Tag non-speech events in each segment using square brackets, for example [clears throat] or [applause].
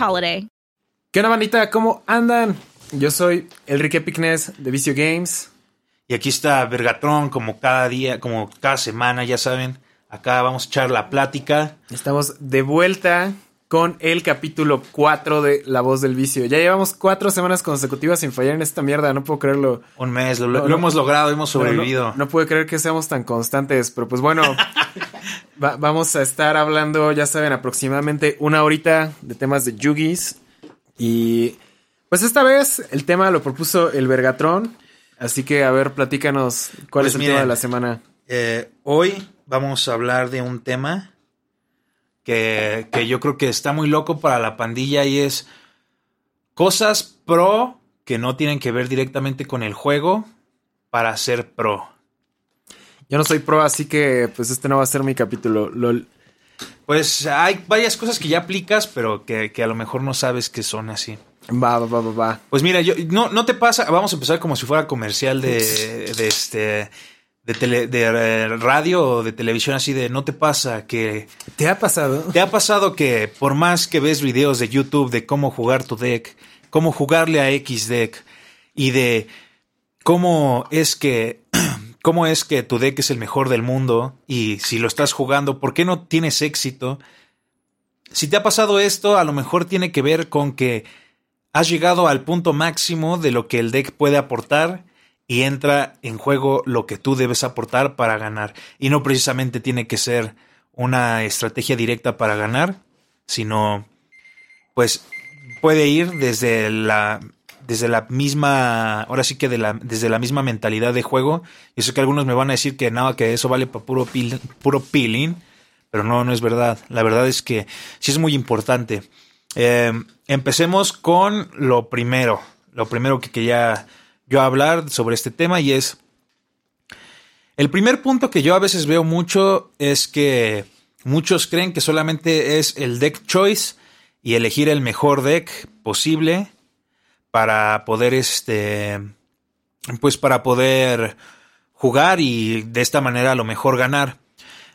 holiday. ¿Qué onda, bandita? ¿Cómo andan? Yo soy Enrique Picnes de Vicio Games. Y aquí está Vergatron, como cada día, como cada semana, ya saben. Acá vamos a echar la plática. Estamos de vuelta con el capítulo 4 de La Voz del Vicio. Ya llevamos cuatro semanas consecutivas sin fallar en esta mierda, no puedo creerlo. Un mes, lo, lo hemos logrado, hemos sobrevivido. No, no, puedo creer que seamos tan constantes, pero pues bueno, [laughs] va, vamos a estar hablando, ya saben, aproximadamente una horita de temas de Yugis. Y pues esta vez el tema lo propuso el Vergatrón. Así que, a ver, platícanos cuál Pues es el miren, tema de la semana. Eh, hoy vamos a hablar de un tema que, que yo creo que está muy loco para la pandilla y es cosas pro que no tienen que ver directamente con el juego para ser pro. Yo no soy pro, así que pues este no va a ser mi capítulo. Lol. Pues hay varias cosas que ya aplicas, pero que, que a lo mejor no sabes que son así. Va, va, va, va, va. Pues mira, yo no, no te pasa, vamos a empezar como si fuera comercial de, de este de, tele, de eh, radio o de televisión así de no te pasa que ¿Te ha pasado? te ha pasado que por más que ves videos de YouTube de cómo jugar tu deck, cómo jugarle a X deck y de cómo es que [clears throat] cómo es que tu deck es el mejor del mundo y si lo estás jugando, ¿por qué no tienes éxito? Si te ha pasado esto, a lo mejor tiene que ver con que has llegado al punto máximo de lo que el deck puede aportar y entra en juego lo que tú debes aportar para ganar. Y no precisamente tiene que ser una estrategia directa para ganar, sino pues puede ir desde la desde la misma, ahora sí que de la, desde la misma mentalidad de juego. Yo sé que algunos me van a decir que nada, que eso vale para puro, puro peeling, pero no, no es verdad. La verdad es que sí es muy importante. Eh, empecemos con lo primero, lo primero que quería yo hablar sobre este tema y es el primer punto que yo a veces veo mucho es que muchos creen que solamente es el deck choice y elegir el mejor deck posible para poder este pues para poder jugar y de esta manera a lo mejor ganar.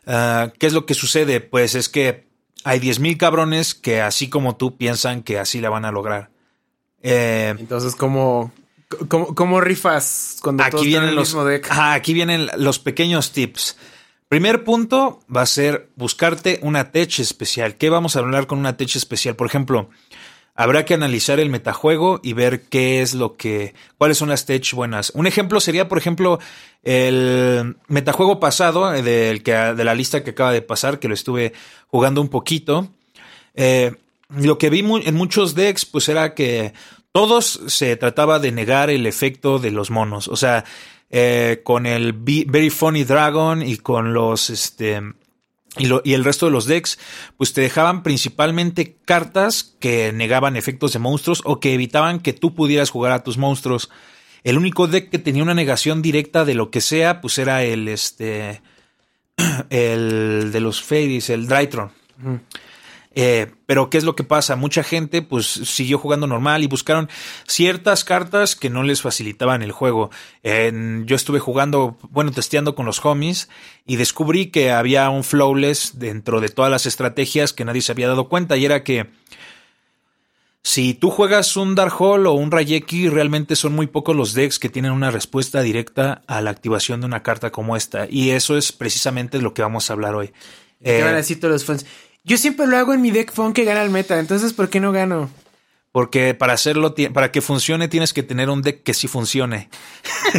Uh, ¿Qué es lo que sucede? Pues es que hay 10.000 cabrones que así como tú piensan que así la van a lograr. Eh, Entonces, ¿cómo, cómo, cómo rifas cuando aquí todos vienen el los mismo deck? Aquí vienen los pequeños tips. Primer punto va a ser buscarte una tech especial. ¿Qué vamos a hablar con una tech especial? Por ejemplo, habrá que analizar el metajuego y ver qué es lo que, cuáles son las tech buenas. Un ejemplo sería, por ejemplo, el metajuego pasado eh, del que, de la lista que acaba de pasar, que lo estuve jugando un poquito. Eh, lo que vi en muchos decks, pues era que todos se trataba de negar el efecto de los monos. O sea, eh, con el Very Funny Dragon y con los, este, y, lo, y, el resto de los decks, pues te dejaban principalmente cartas que negaban efectos de monstruos o que evitaban que tú pudieras jugar a tus monstruos. El único deck que tenía una negación directa de lo que sea, pues era el, este, [clears throat] el de los Fairies, el Drytron. Eh, pero ¿qué es lo que pasa? Mucha gente pues siguió jugando normal y buscaron ciertas cartas que no les facilitaban el juego. Eh, yo estuve jugando, bueno, testeando con los homies y descubrí que había un flawless dentro de todas las estrategias que nadie se había dado cuenta y era que si tú juegas un Dark Hole o un Rayeki, realmente son muy pocos los decks que tienen una respuesta directa a la activación de una carta como esta. Y eso es precisamente lo que vamos a hablar hoy. ¿Qué eh, van a decir todos los fans? Yo siempre lo hago en mi deck phone que gana el meta, entonces ¿por qué no gano? Porque para hacerlo, para que funcione, tienes que tener un deck que sí funcione.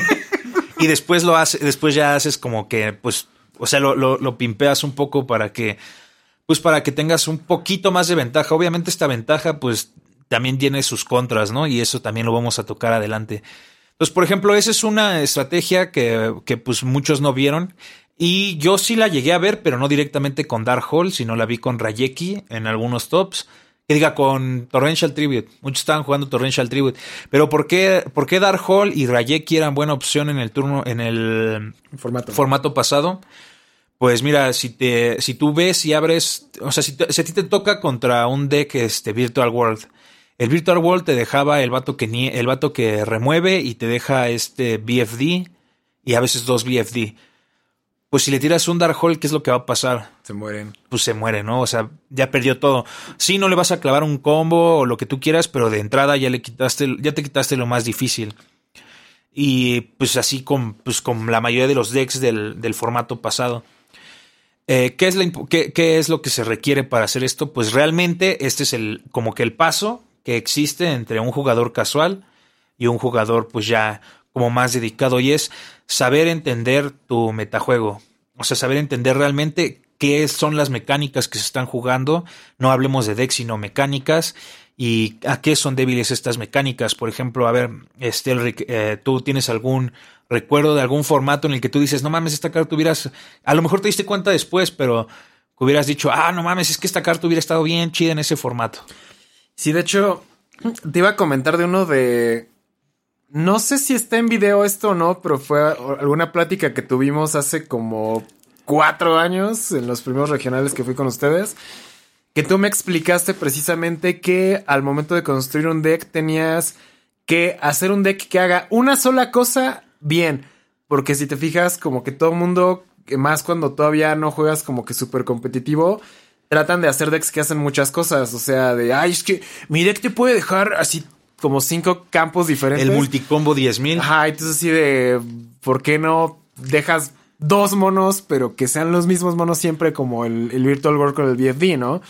[laughs] y después lo hace, después ya haces como que, pues, o sea, lo, lo, lo, pimpeas un poco para que, pues, para que tengas un poquito más de ventaja. Obviamente, esta ventaja, pues, también tiene sus contras, ¿no? Y eso también lo vamos a tocar adelante. Entonces, por ejemplo, esa es una estrategia que, que pues muchos no vieron. Y yo sí la llegué a ver, pero no directamente con Dark Hole, sino la vi con Rayeki en algunos tops que diga con Torrential Tribute. Muchos estaban jugando Torrential Tribute. Pero ¿por qué, por qué Dark Hall y Rayeki eran buena opción en el turno, en el formato, formato pasado? Pues mira, si te, si tú ves y abres, o sea, si, te, si a ti te toca contra un deck este Virtual World, el Virtual World te dejaba el vato que el vato que remueve y te deja este BFD y a veces dos BFD pues si le tiras un Dark Hole, ¿qué es lo que va a pasar? Se mueren. Pues se muere, ¿no? O sea, ya perdió todo. Sí, no le vas a clavar un combo o lo que tú quieras, pero de entrada ya le quitaste, ya te quitaste lo más difícil. Y pues así con, pues, con la mayoría de los decks del, del formato pasado. Eh, ¿qué, es la, qué, ¿Qué es lo que se requiere para hacer esto? Pues realmente este es el, como que el paso que existe entre un jugador casual y un jugador pues ya como más dedicado y es saber entender tu metajuego. O sea, saber entender realmente qué son las mecánicas que se están jugando. No hablemos de deck, sino mecánicas. Y a qué son débiles estas mecánicas. Por ejemplo, a ver, Estelric, eh, tú tienes algún recuerdo de algún formato en el que tú dices, no mames, esta carta hubieras. A lo mejor te diste cuenta después, pero hubieras dicho, ah, no mames, es que esta carta hubiera estado bien chida en ese formato. Sí, de hecho, te iba a comentar de uno de no sé si está en video esto o no, pero fue alguna plática que tuvimos hace como cuatro años en los primeros regionales que fui con ustedes. Que tú me explicaste precisamente que al momento de construir un deck tenías que hacer un deck que haga una sola cosa bien. Porque si te fijas, como que todo mundo, más cuando todavía no juegas como que súper competitivo, tratan de hacer decks que hacen muchas cosas. O sea, de, ay, es que mi deck te puede dejar así como cinco campos diferentes. El multicombo 10.000. Ajá, entonces así de, ¿por qué no dejas dos monos, pero que sean los mismos monos siempre como el, Virtual World con el BFD, ¿no?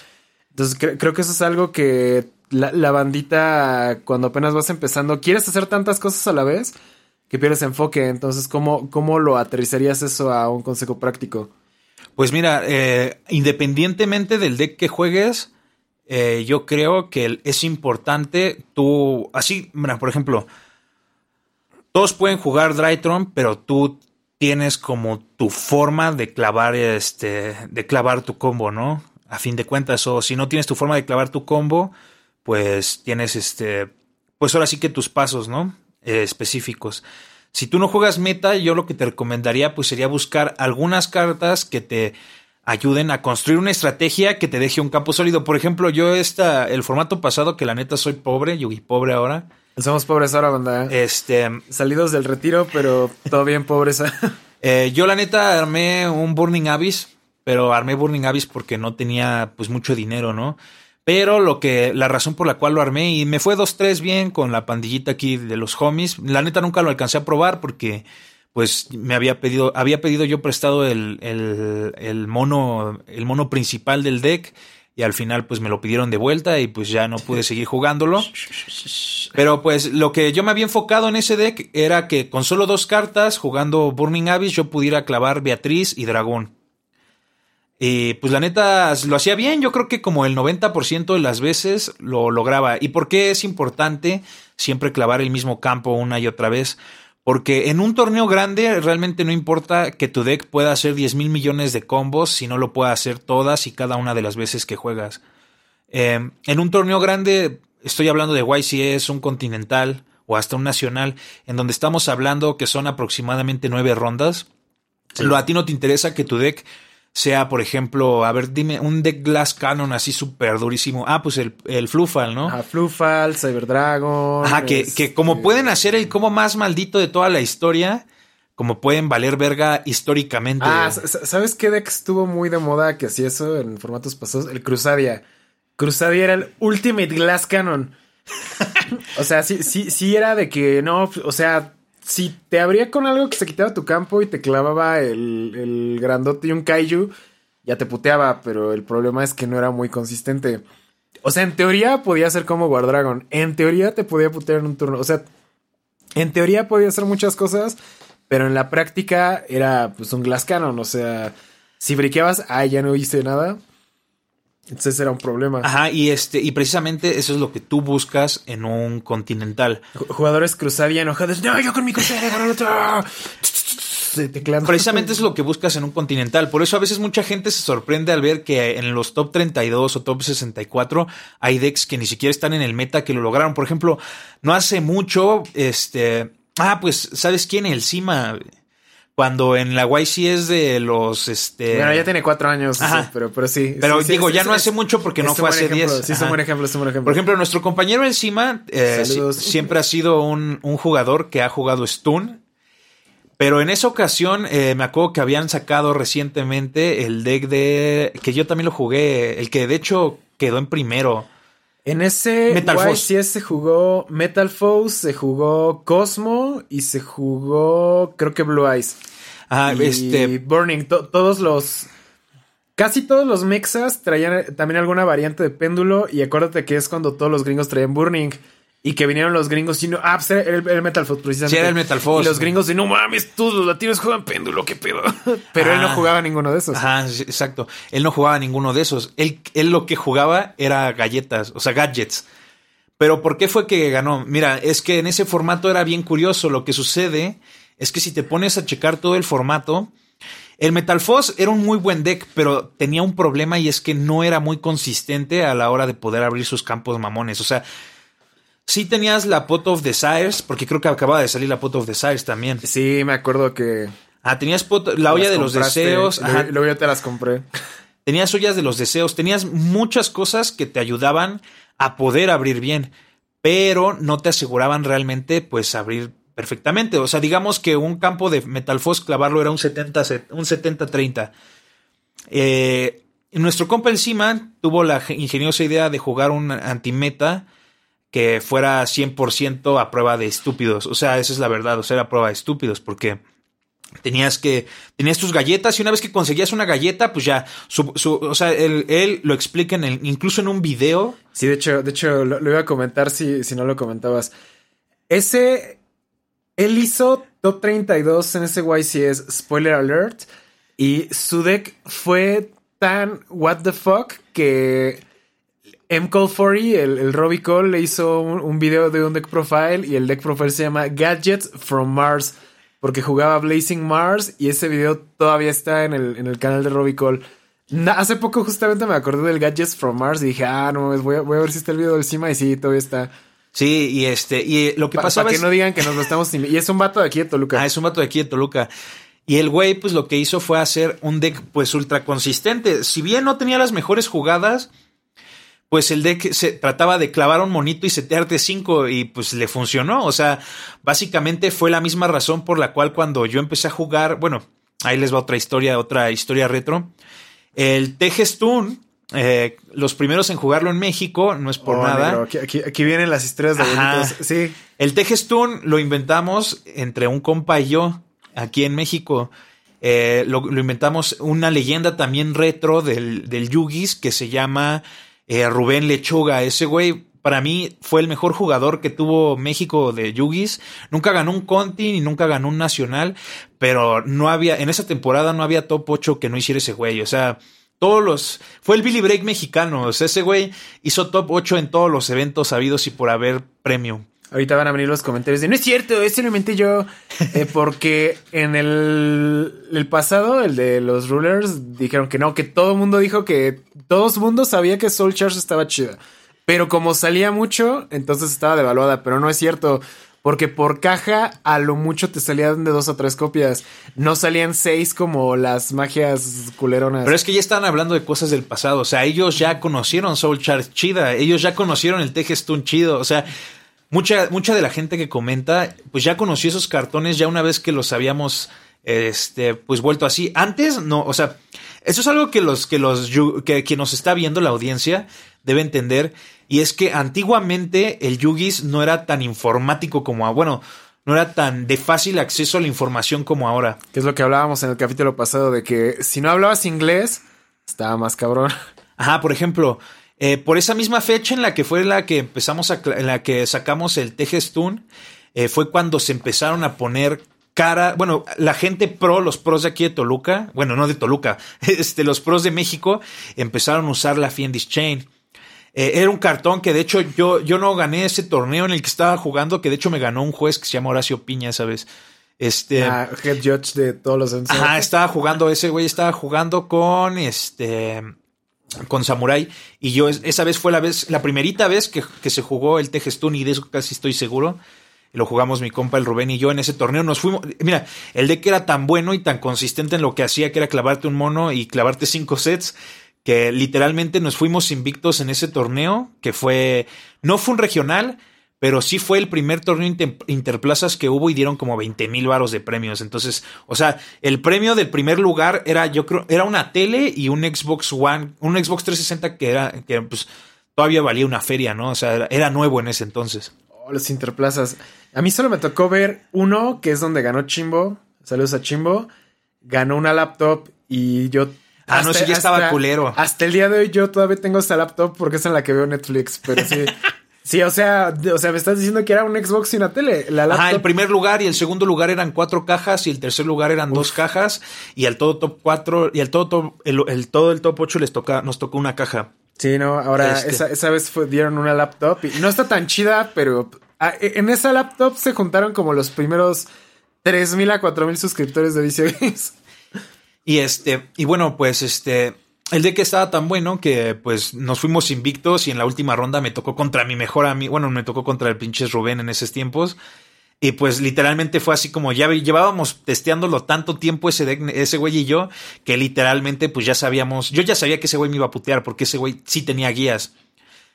Entonces creo que eso es algo que la, bandita, cuando apenas vas empezando, quieres hacer tantas cosas a la vez que pierdes enfoque. Entonces, ¿cómo, cómo lo aterrizarías eso a un consejo práctico? Pues mira, eh, independientemente del deck que juegues, eh, yo creo que es importante tú, así, por ejemplo, todos pueden jugar Drytron, pero tú tienes como tu forma de clavar este, de clavar tu combo, ¿no? A fin de cuentas, o si no tienes tu forma de clavar tu combo, pues tienes este, pues ahora sí que tus pasos, ¿no? Eh, específicos. Si tú no juegas meta, yo lo que te recomendaría pues sería buscar algunas cartas que te ayuden a construir una estrategia que te deje un campo sólido. Por ejemplo, yo esta, el formato pasado, que la neta soy pobre, y pobre ahora. Somos pobres ahora, banda. Este. Salidos del retiro, pero todo bien pobres. [laughs] eh, yo la neta armé un Burning Abyss, pero armé Burning Abyss porque no tenía pues mucho dinero, ¿no? Pero lo que, la razón por la cual lo armé y me fue 2-3 bien con la pandillita aquí de los homies. La neta nunca lo alcancé a probar porque pues me había pedido, había pedido yo prestado el, el, el, mono, el mono principal del deck y al final pues me lo pidieron de vuelta y pues ya no pude seguir jugándolo. Pero pues lo que yo me había enfocado en ese deck era que con solo dos cartas jugando Burning Abyss yo pudiera clavar Beatriz y Dragón. Y pues la neta lo hacía bien, yo creo que como el 90% de las veces lo lograba. ¿Y por qué es importante siempre clavar el mismo campo una y otra vez? Porque en un torneo grande realmente no importa que tu deck pueda hacer 10 mil millones de combos si no lo puede hacer todas y cada una de las veces que juegas. Eh, en un torneo grande, estoy hablando de YCS, un continental o hasta un nacional, en donde estamos hablando que son aproximadamente nueve rondas. Lo a ti no te interesa que tu deck sea, por ejemplo, a ver, dime, un deck Glass Cannon así súper durísimo. Ah, pues el, el Flufal, ¿no? Ah, Flufal, Cyber Dragon. Ajá, que, que como pueden hacer el como más maldito de toda la historia, como pueden valer verga históricamente. Ah, ¿sabes qué deck estuvo muy de moda que hacía eso en formatos pasados? El Crusadia. Crusadia era el Ultimate Glass Cannon. [laughs] o sea, sí, sí, sí era de que no, o sea, si te abría con algo que se quitaba tu campo y te clavaba el, el grandote y un kaiju, ya te puteaba, pero el problema es que no era muy consistente. O sea, en teoría podía ser como Guardragon. En teoría te podía putear en un turno. O sea, en teoría podía hacer muchas cosas, pero en la práctica era pues un Glass Cannon. O sea, si briqueabas, ah, ya no hice nada. Entonces era un problema. Ajá, y este, y precisamente eso es lo que tú buscas en un continental. Jugadores cruzaban enojados. No, yo con mi crucero, Precisamente es lo que buscas en un continental. Por eso a veces mucha gente se sorprende al ver que en los top 32 o top 64 hay decks que ni siquiera están en el meta que lo lograron. Por ejemplo, no hace mucho, este. Ah, pues, ¿sabes quién? El Cima. Cuando en la YC es de los este. Bueno, ya tiene cuatro años, pero, pero sí. Pero digo, ya no hace mucho porque no fue hace diez. Sí, es un buen ejemplo, es un buen ejemplo. Por ejemplo, nuestro compañero encima eh, siempre ha sido un, un, jugador que ha jugado Stun pero en esa ocasión eh, me acuerdo que habían sacado recientemente el deck de. que yo también lo jugué, el que de hecho quedó en primero. En ese Metal Force. se jugó Metal Force, se jugó Cosmo y se jugó creo que Blue Eyes. Ah, este Burning, todos los casi todos los mexas traían también alguna variante de péndulo y acuérdate que es cuando todos los gringos traían Burning. Y que vinieron los gringos y no. Ah, pues era el, Metal Fox, precisamente. Sí, era el Metal Fox. Y los gringos y no mames, todos los latinos juegan péndulo, qué pedo. [laughs] Pero él no jugaba ninguno de esos. Ajá, exacto. Él no jugaba ninguno de esos. Él, él lo que jugaba era galletas, o sea, gadgets. Pero ¿por qué fue que ganó? Mira, es que en ese formato era bien curioso. Lo que sucede es que si te pones a checar todo el formato, el Metal Fox era un muy buen deck, pero tenía un problema y es que no era muy consistente a la hora de poder abrir sus campos mamones. O sea, Sí tenías la Pot of Desires, porque creo que acababa de salir la Pot of Desires también. Sí, me acuerdo que... Ah, tenías la olla de los deseos. Ajá. Luego yo te las compré. [laughs] Tenías ollas de los deseos, tenías muchas cosas que te ayudaban a poder abrir bien, pero no te aseguraban realmente pues abrir perfectamente. O sea, digamos que un campo de Metal clavarlo era un 70 un 70-30. Eh, nuestro compa encima tuvo la ingeniosa idea de jugar un antimeta que fuera 100% a prueba de estúpidos. O sea, esa es la verdad, o sea, era a prueba de estúpidos, porque tenías que, tenías tus galletas y una vez que conseguías una galleta, pues ya, o sea, él, lo explica incluso en un video. Sí, de hecho, de hecho, lo, iba a comentar si, si no lo comentabas. Ese, él hizo top 32 en ese YCS, spoiler alert, y su deck fue tan what the fuck que M. Cole el, el Robbie le hizo un, video de un deck profile y el deck profile se llama Gadgets from Mars porque jugaba Blazing Mars y ese video todavía está en el, en el canal de Robbie Cole. hace poco justamente me acordé del Gadgets from Mars y dije, ah, no, voy voy a ver si está el video del cima y sí, todavía está. Sí, y este, y lo que pasó Para que no digan que nos lo estamos... y es un vato de aquí de Toluca. Ah, es un vato de aquí de Toluca. Y el güey, pues lo que hizo fue hacer un deck, pues ultra consistente. Si bien no tenía las mejores jugadas, pues el deck se trataba de clavar un monito y setearte cinco y pues le funcionó. O sea, básicamente fue la misma razón por la cual cuando yo empecé a jugar, bueno, ahí les va otra historia, otra historia retro. El Tejestun, eh, los primeros en jugarlo en México, no es por oh, nada. aquí, vienen las historias de bonitos. Sí. El Tejestun lo inventamos entre un compa y yo aquí en México. Eh, lo, inventamos una leyenda también retro del, del Yugis que se llama eh, Rubén Lechuga, ese güey para mí fue el mejor jugador que tuvo México de Yugis. Nunca ganó un Conti ni nunca ganó un Nacional, pero no había, en esa temporada no había top 8 que no hiciera ese güey. O sea, todos los. Fue el Billy Break mexicano. O sea, ese güey hizo top 8 en todos los eventos habidos y por haber premio. Ahorita van a venir los comentarios de no es cierto, ese lo inventé yo. [laughs] Eh, porque en el, el, pasado, el de los rulers, dijeron que no, que todo el mundo dijo que todo el mundo sabía que Soul Charge estaba chida. Pero como salía mucho, entonces estaba devaluada. Pero no es cierto. Porque por caja, a lo mucho te salían de dos o tres copias. No salían seis como las magias culeronas. Pero es que ya están hablando de cosas del pasado. O sea, ellos ya conocieron Soul Charge chida. Ellos ya conocieron el Tejestun chido. O sea, mucha, mucha de la gente que comenta, pues ya conoció esos cartones ya una vez que los habíamos, este, pues vuelto así. Antes, no, o sea, eso es algo que los, que los, que quien nos está viendo la audiencia debe entender. Y es que antiguamente el Yugis no era tan informático como, bueno, no era tan de fácil acceso a la información como ahora. Que es lo que hablábamos en el capítulo pasado, de que si no hablabas inglés, estaba más cabrón. Ajá, por ejemplo, eh, por esa misma fecha en la que fue la que empezamos a, en la que sacamos el Tejestun, eh, fue cuando se empezaron a poner cara, bueno, la gente pro, los pros de aquí de Toluca, bueno, no de Toluca, [laughs] este, los pros de México empezaron a usar la Fiendis Chain. Eh, era un cartón que de hecho yo, yo no gané ese torneo en el que estaba jugando, que de hecho me ganó un juez que se llama Horacio Piña, ¿sabes? Este. Ah, head judge de todos los Ajá, estaba jugando, ese güey estaba jugando con este. Con Samurai. Y yo, esa vez fue la vez, la primerita vez que, que se jugó el Tejestun, y de eso casi estoy seguro. Lo jugamos mi compa el Rubén y yo en ese torneo. Nos fuimos. Mira, el deck era tan bueno y tan consistente en lo que hacía, que era clavarte un mono y clavarte cinco sets que literalmente nos fuimos invictos en ese torneo, que fue, no fue un regional, pero sí fue el primer torneo interplazas que hubo y dieron como 20 mil varos de premios. Entonces, o sea, el premio del primer lugar era, yo creo, era una tele y un Xbox One, un Xbox 360 que era, que pues todavía valía una feria, ¿no? O sea, era, nuevo en ese entonces. Oh, los interplazas. A mí solo me tocó ver uno, que es donde ganó Chimbo. Saludos a Chimbo. Ganó una laptop y yo Ah, no, sí, ya estaba culero. Hasta el día de hoy yo todavía tengo esta laptop porque es en la que veo Netflix, pero sí. [laughs] Sí, o sea, o sea, me estás diciendo que era un Xbox y una tele. La laptop... el primer lugar y el segundo lugar eran cuatro cajas y el tercer lugar eran dos cajas y al todo top cuatro y al todo top, el, todo el top 8 les toca, nos tocó una caja. Sí, no, ahora este. esa, esa, vez dieron una laptop y no está tan chida, pero ah, e, en esa laptop se juntaron como los primeros 3000 a 4000 suscriptores de Vicio Games. Y este, y bueno, pues este, el deck estaba tan bueno que pues nos fuimos invictos y en la última ronda me tocó contra mi mejor amigo, bueno, me tocó contra el pinche Rubén en esos tiempos. Y pues literalmente fue así como ya llevábamos testeándolo tanto tiempo ese ese güey y yo, que literalmente pues ya sabíamos, yo ya sabía que ese güey me iba a putear porque ese güey sí tenía guías.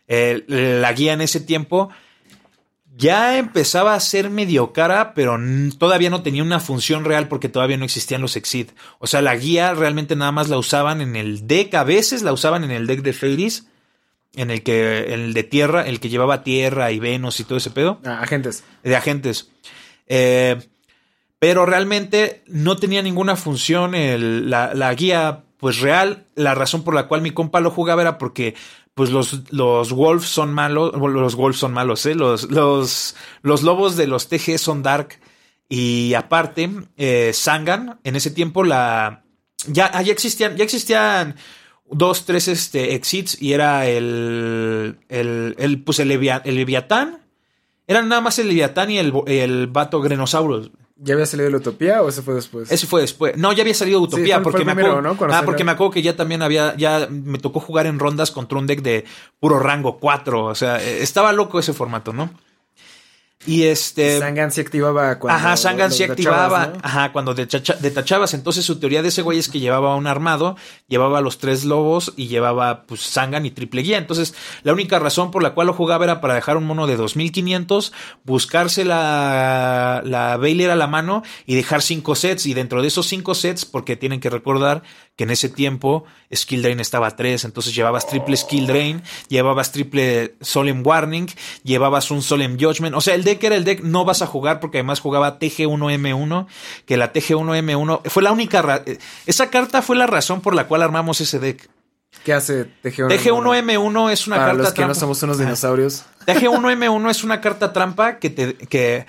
la guía en ese tiempo ya empezaba a ser medio cara, pero todavía no tenía una función real porque todavía no existían los Exit. O sea, la guía realmente nada más la usaban en el deck, a veces la usaban en el deck de Fairies, en el que, el de tierra, el que llevaba tierra y Venus y todo ese pedo. Ah, agentes. De agentes. Eh, pero realmente no tenía ninguna función la, la, guía pues real. La razón por la cual mi compa lo jugaba era porque pues los, los Wolves son malos, los Wolves son malos, ¿eh? Los, los, lobos de los TG son Dark. Y aparte, eh, Sangan, en ese tiempo la... Ya, ya existían, ya existían dos, tres este, exits y era el, el, el pues el, Leviatán. Eran nada más el Leviatán y el, el Vato Grenosaurus. ¿Ya había salido la Utopía o ese fue después? Ese fue después. No, ya había salido Utopía porque me acuerdo. Ah, porque me acuerdo que ya también había, ya me tocó jugar en rondas contra un deck de puro rango 4. O sea, eh, estaba loco ese formato, ¿no? Y este. Sangan se activaba cuando. Ajá, Sangan se activaba. Ajá, cuando detachabas. Entonces su teoría de ese güey es que llevaba un armado, llevaba los tres lobos y llevaba, pues, Sangan y triple guía. Entonces, la única razón por la cual lo jugaba era para dejar un mono de 2500, buscarse la, la Baylor a la mano y dejar cinco sets. Y dentro de esos cinco sets, porque tienen que recordar que en ese tiempo Skill Drain estaba a 3, entonces llevabas triple Skill Drain, llevabas triple Solemn Warning, llevabas un Solemn Judgment, o sea, el deck era el deck no vas a jugar porque además jugaba TG1M1, que la TG1M1 fue la única, esa carta fue la razón por la cual armamos ese deck. ¿Qué hace TG1M1? TG1M1 es una Para carta los que no somos unos dinosaurios. TG1M1 es una carta trampa que te que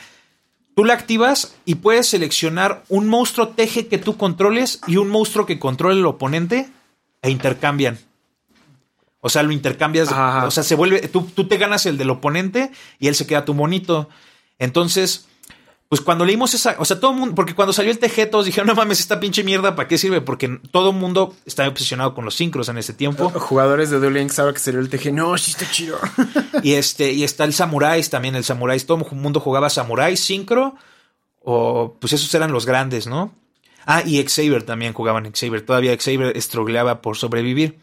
Tú la activas y puedes seleccionar un monstruo teje que tú controles y un monstruo que controle el oponente e intercambian. O sea, lo intercambias. O sea, se vuelve. Tú, tú, te ganas el del oponente y él se queda tu monito. Entonces, pues cuando leímos esa, o sea, todo el mundo, porque cuando salió el TG todos dijeron, no mames, esta pinche mierda, ¿para qué sirve? Porque todo el mundo está obsesionado con los sincros en ese tiempo. Jugadores de Duel Links ahora que salió el TG, no, sí está chido. [laughs] y este, y está el Samuráis también, el Samuráis, todo el mundo jugaba Samuráis, Sincro, o pues esos eran los grandes, ¿no? Ah, y Xavier también jugaban Xavier, todavía Xavier estrogleaba por sobrevivir.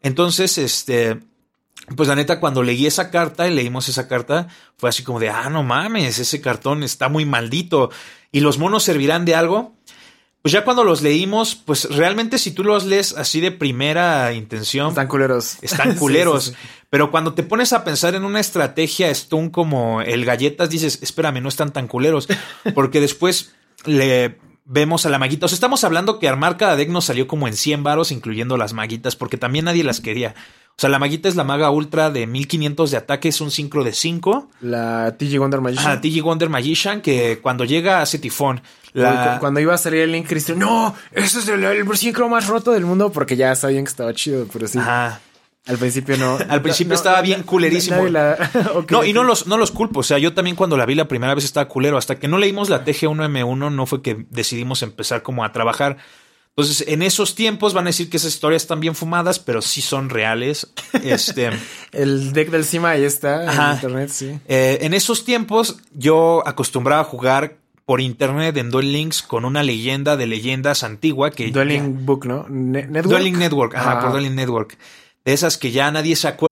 Entonces, este, pues la neta, cuando leí esa carta y leímos esa carta, fue así como de, ah, no mames, ese cartón está muy maldito. ¿Y los monos servirán de algo? Pues ya cuando los leímos, pues realmente si tú los lees así de primera intención. Están culeros. Están [laughs] culeros. Pero cuando te pones a pensar en una estrategia stun como el galletas, dices, espérame, no están tan culeros. [laughs] Porque después le vemos a la maguita. O sea, estamos hablando que armar cada deck nos salió como en 100 varos, incluyendo las maguitas, porque también nadie las quería. O sea, la maguita es la maga ultra de 1500 de ataque, es un sincro de 5. La TG Wonder Magician. Ajá, TG Wonder Magician, que cuando llega hace tifón. La... Cuando iba a salir el link, Cristian, no, ese es el, el sincro más roto del mundo, porque ya sabían que estaba chido, pero sí. Ajá. Al principio no. Al principio no, estaba no, bien culerísimo. la- [laughs] no, y no los, no los culpo. O sea, yo también cuando la vi la primera vez estaba culero. Hasta que no leímos la TG1M1 no fue que decidimos empezar como a trabajar. Entonces, en esos tiempos van a decir que esas historias están bien fumadas, pero sí son reales. [laughs] Este, El deck del Cima ahí está Ajá. en internet, sí. eh, en esos tiempos yo acostumbraba a jugar por internet en Duel Links con una leyenda de leyendas antigua que Dueling Book, ¿no? Ne- Network. Dueling Network, ajá, Ah. por Dueling Network. De esas que ya nadie se acuerda.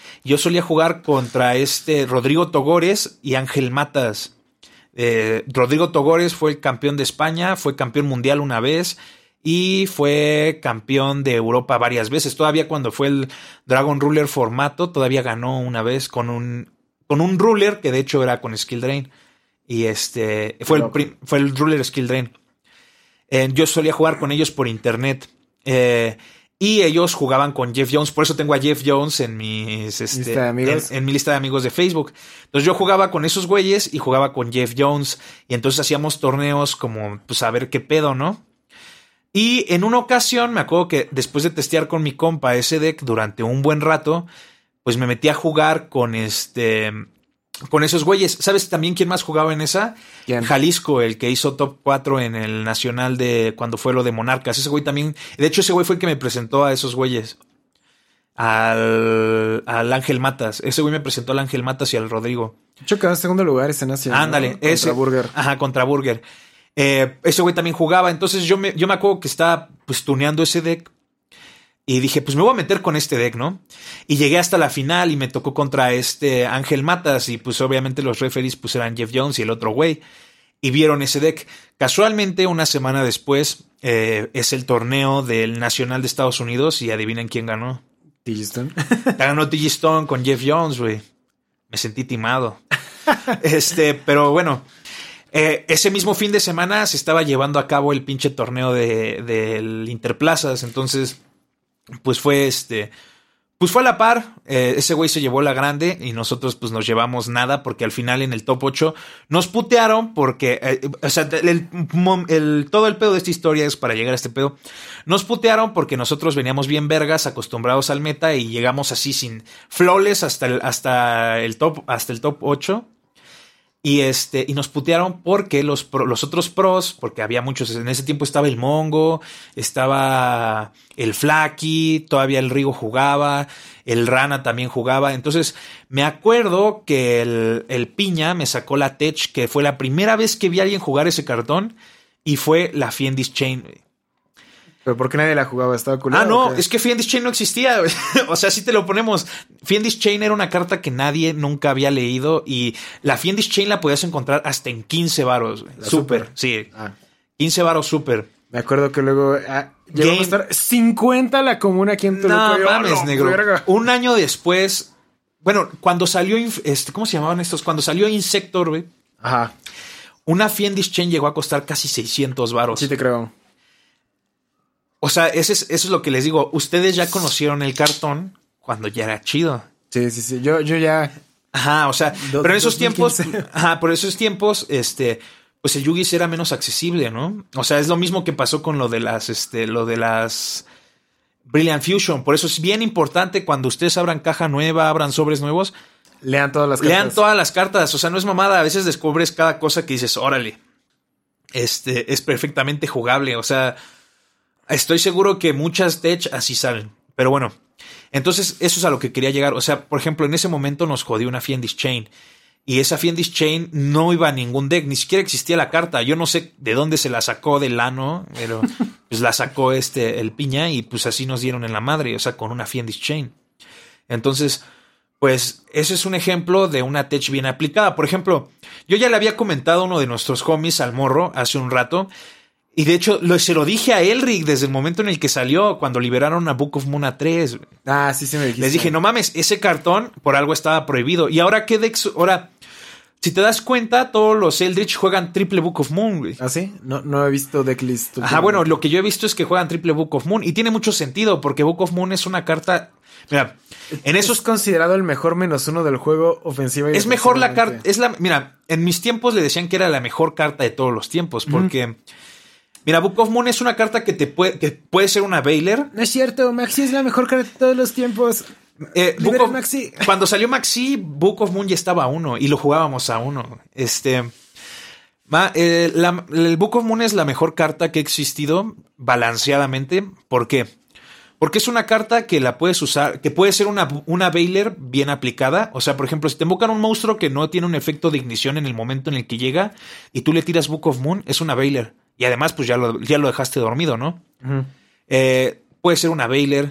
Yo solía jugar contra este Rodrigo Togores y Ángel Matas. Eh, Rodrigo Togores fue el campeón de España, fue campeón mundial una vez y fue campeón de Europa varias veces. Todavía cuando fue el Dragon Ruler formato, todavía ganó una vez con un, con un ruler que de hecho era con Skill Drain. Y este fue el, fue el ruler Skill Drain. Eh, yo solía jugar con ellos por internet. Eh, y ellos jugaban con Jeff Jones. Por eso tengo a Jeff Jones en mis este, Lista de amigos. En, en mi lista de amigos de Facebook. Entonces yo jugaba con esos güeyes y jugaba con Jeff Jones. Y entonces hacíamos torneos como, pues a ver qué pedo, ¿no? Y en una ocasión me acuerdo que después de testear con mi compa ese deck durante un buen rato, pues me metí a jugar con este. Con esos güeyes. ¿Sabes también quién más jugaba en esa? ¿Quién? Jalisco, el que hizo top 4 en el nacional de cuando fue lo de Monarcas. Ese güey también. De hecho, ese güey fue el que me presentó a esos güeyes. Al, al Ángel Matas. Ese güey me presentó al Ángel Matas y al Rodrigo. De hecho, quedó en segundo lugar ese nacional. Ándale, ¿no? Contra ese. Burger. Ajá, contra Burger. Eh, ese güey también jugaba. Entonces yo me, yo me acuerdo que estaba pues tuneando ese deck. Y dije, pues me voy a meter con este deck, ¿no? Y llegué hasta la final y me tocó contra este Ángel Matas. Y pues obviamente los referees pues eran Jeff Jones y el otro güey. Y vieron ese deck. Casualmente, una semana después, eh, es el torneo del Nacional de Estados Unidos. Y adivinen quién ganó. Digistone. [laughs] Ganó TG Stone con Jeff Jones, güey. Me sentí timado. [laughs] este, pero bueno. eh, ese mismo fin de semana se estaba llevando a cabo el pinche torneo de, del Interplazas. Entonces, pues fue este. Pues fue a la par. eh, ese güey se llevó la grande y nosotros, pues nos llevamos nada porque al final en el top 8 nos putearon porque. eh, o sea, el, todo el pedo de esta historia es para llegar a este pedo. Nos putearon porque nosotros veníamos bien vergas, acostumbrados al meta y llegamos así sin flawless hasta el, hasta el top, hasta el top 8. Y este, y nos putearon porque los, los otros pros, porque había muchos, en ese tiempo estaba el Mongo, estaba el Flaky, todavía el Rigo jugaba, el Rana también jugaba. Entonces, me acuerdo que el, el Piña me sacó la Tech, que fue la primera vez que vi a alguien jugar ese cartón, y fue la Fiendis Chain. Pero ¿por qué nadie la jugaba? ¿Estaba culera Ah, no, es que Fiendis Chain no existía. [laughs] o sea, si te lo ponemos. Fiendis Chain era una carta que nadie nunca había leído y la Fiendis Chain la podías encontrar hasta en 15 varos. Super, super. sí. Ah, 15 varos super. me acuerdo que luego ah, llegó a costar 50 la comuna aquí en Toluca. No mames, "Oh, negro. verga". Un año después, bueno, cuando salió, este, ¿cómo se llamaban estos? Cuando salió Insector, güey, Ajá, una Fiendis Chain llegó a costar casi 600 varos. sí te creo. O sea, ese es- eso es lo que les digo. Ustedes ya conocieron el cartón cuando ya era chido. Sí, sí, sí. Yo, yo ya Ajá, o sea, Do- pero en esos 2015. tiempos, ajá, por esos tiempos, este, pues el Yugis era menos accesible, ¿no? O sea, es lo mismo que pasó con lo de las, este, lo de las Brilliant Fusion. Por eso es bien importante cuando ustedes abran caja nueva, abran sobres nuevos, Lean todas las cartas. lean todas las cartas. O sea, no es mamada. A veces descubres cada cosa que dices, órale, este, es perfectamente jugable. O sea, estoy seguro que muchas tech así salen. Pero bueno, entonces eso es a lo que quería llegar. O sea, por ejemplo, en ese momento nos jodió una Fiendis Chain. Y esa Fiendis Chain no iba a ningún deck, ni siquiera existía la carta. Yo no sé de dónde se la sacó del ano, pero [laughs] pues la sacó este el piña y pues así nos dieron en la madre, o sea, con una Fiendis Chain. Entonces, pues ese es un ejemplo de una tech bien aplicada. Por ejemplo, yo ya le había comentado a uno de nuestros homies al morro hace un rato. Y de hecho, lo, se lo dije a Elric desde el momento en el que salió, cuando liberaron a Book of Moon a 3. Ah, sí, sí me dijiste. Les dije, no mames, ese cartón por algo estaba prohibido. Y ahora, ¿qué decks? Ahora, si te das cuenta, todos los Eldritch juegan triple Book of Moon, güey. ¿Ah, sí? No, no he visto decklist. Ajá, bueno, lo que yo he visto es que juegan triple Book of Moon. Y tiene mucho sentido, porque Book of Moon es una carta. Mira, en Eso esos es considerado el mejor menos uno del juego ofensiva y Es mejor la carta. Es la. Mira, en mis tiempos le decían que era la mejor carta de todos los tiempos. Porque. Mira, Book of Moon es una carta que te puede. que puede ser una Baylor. No es cierto, Maxi es la mejor carta de todos los tiempos. Eh, of- Maxi. [laughs] Cuando salió Maxi, Book of Moon ya estaba a uno. Y lo jugábamos a uno. Este. ma- eh, la- el Book of Moon es la mejor carta que ha existido balanceadamente. ¿Por qué? Porque es una carta que la puedes usar, que puede ser una, una Baylor bien aplicada. O sea, por ejemplo, si te invocan un monstruo que no tiene un efecto de ignición en el momento en el que llega y tú le tiras Book of Moon, es una Baylor. Y además, pues ya lo, ya lo dejaste dormido, ¿no? Eh, puede ser una Baylor,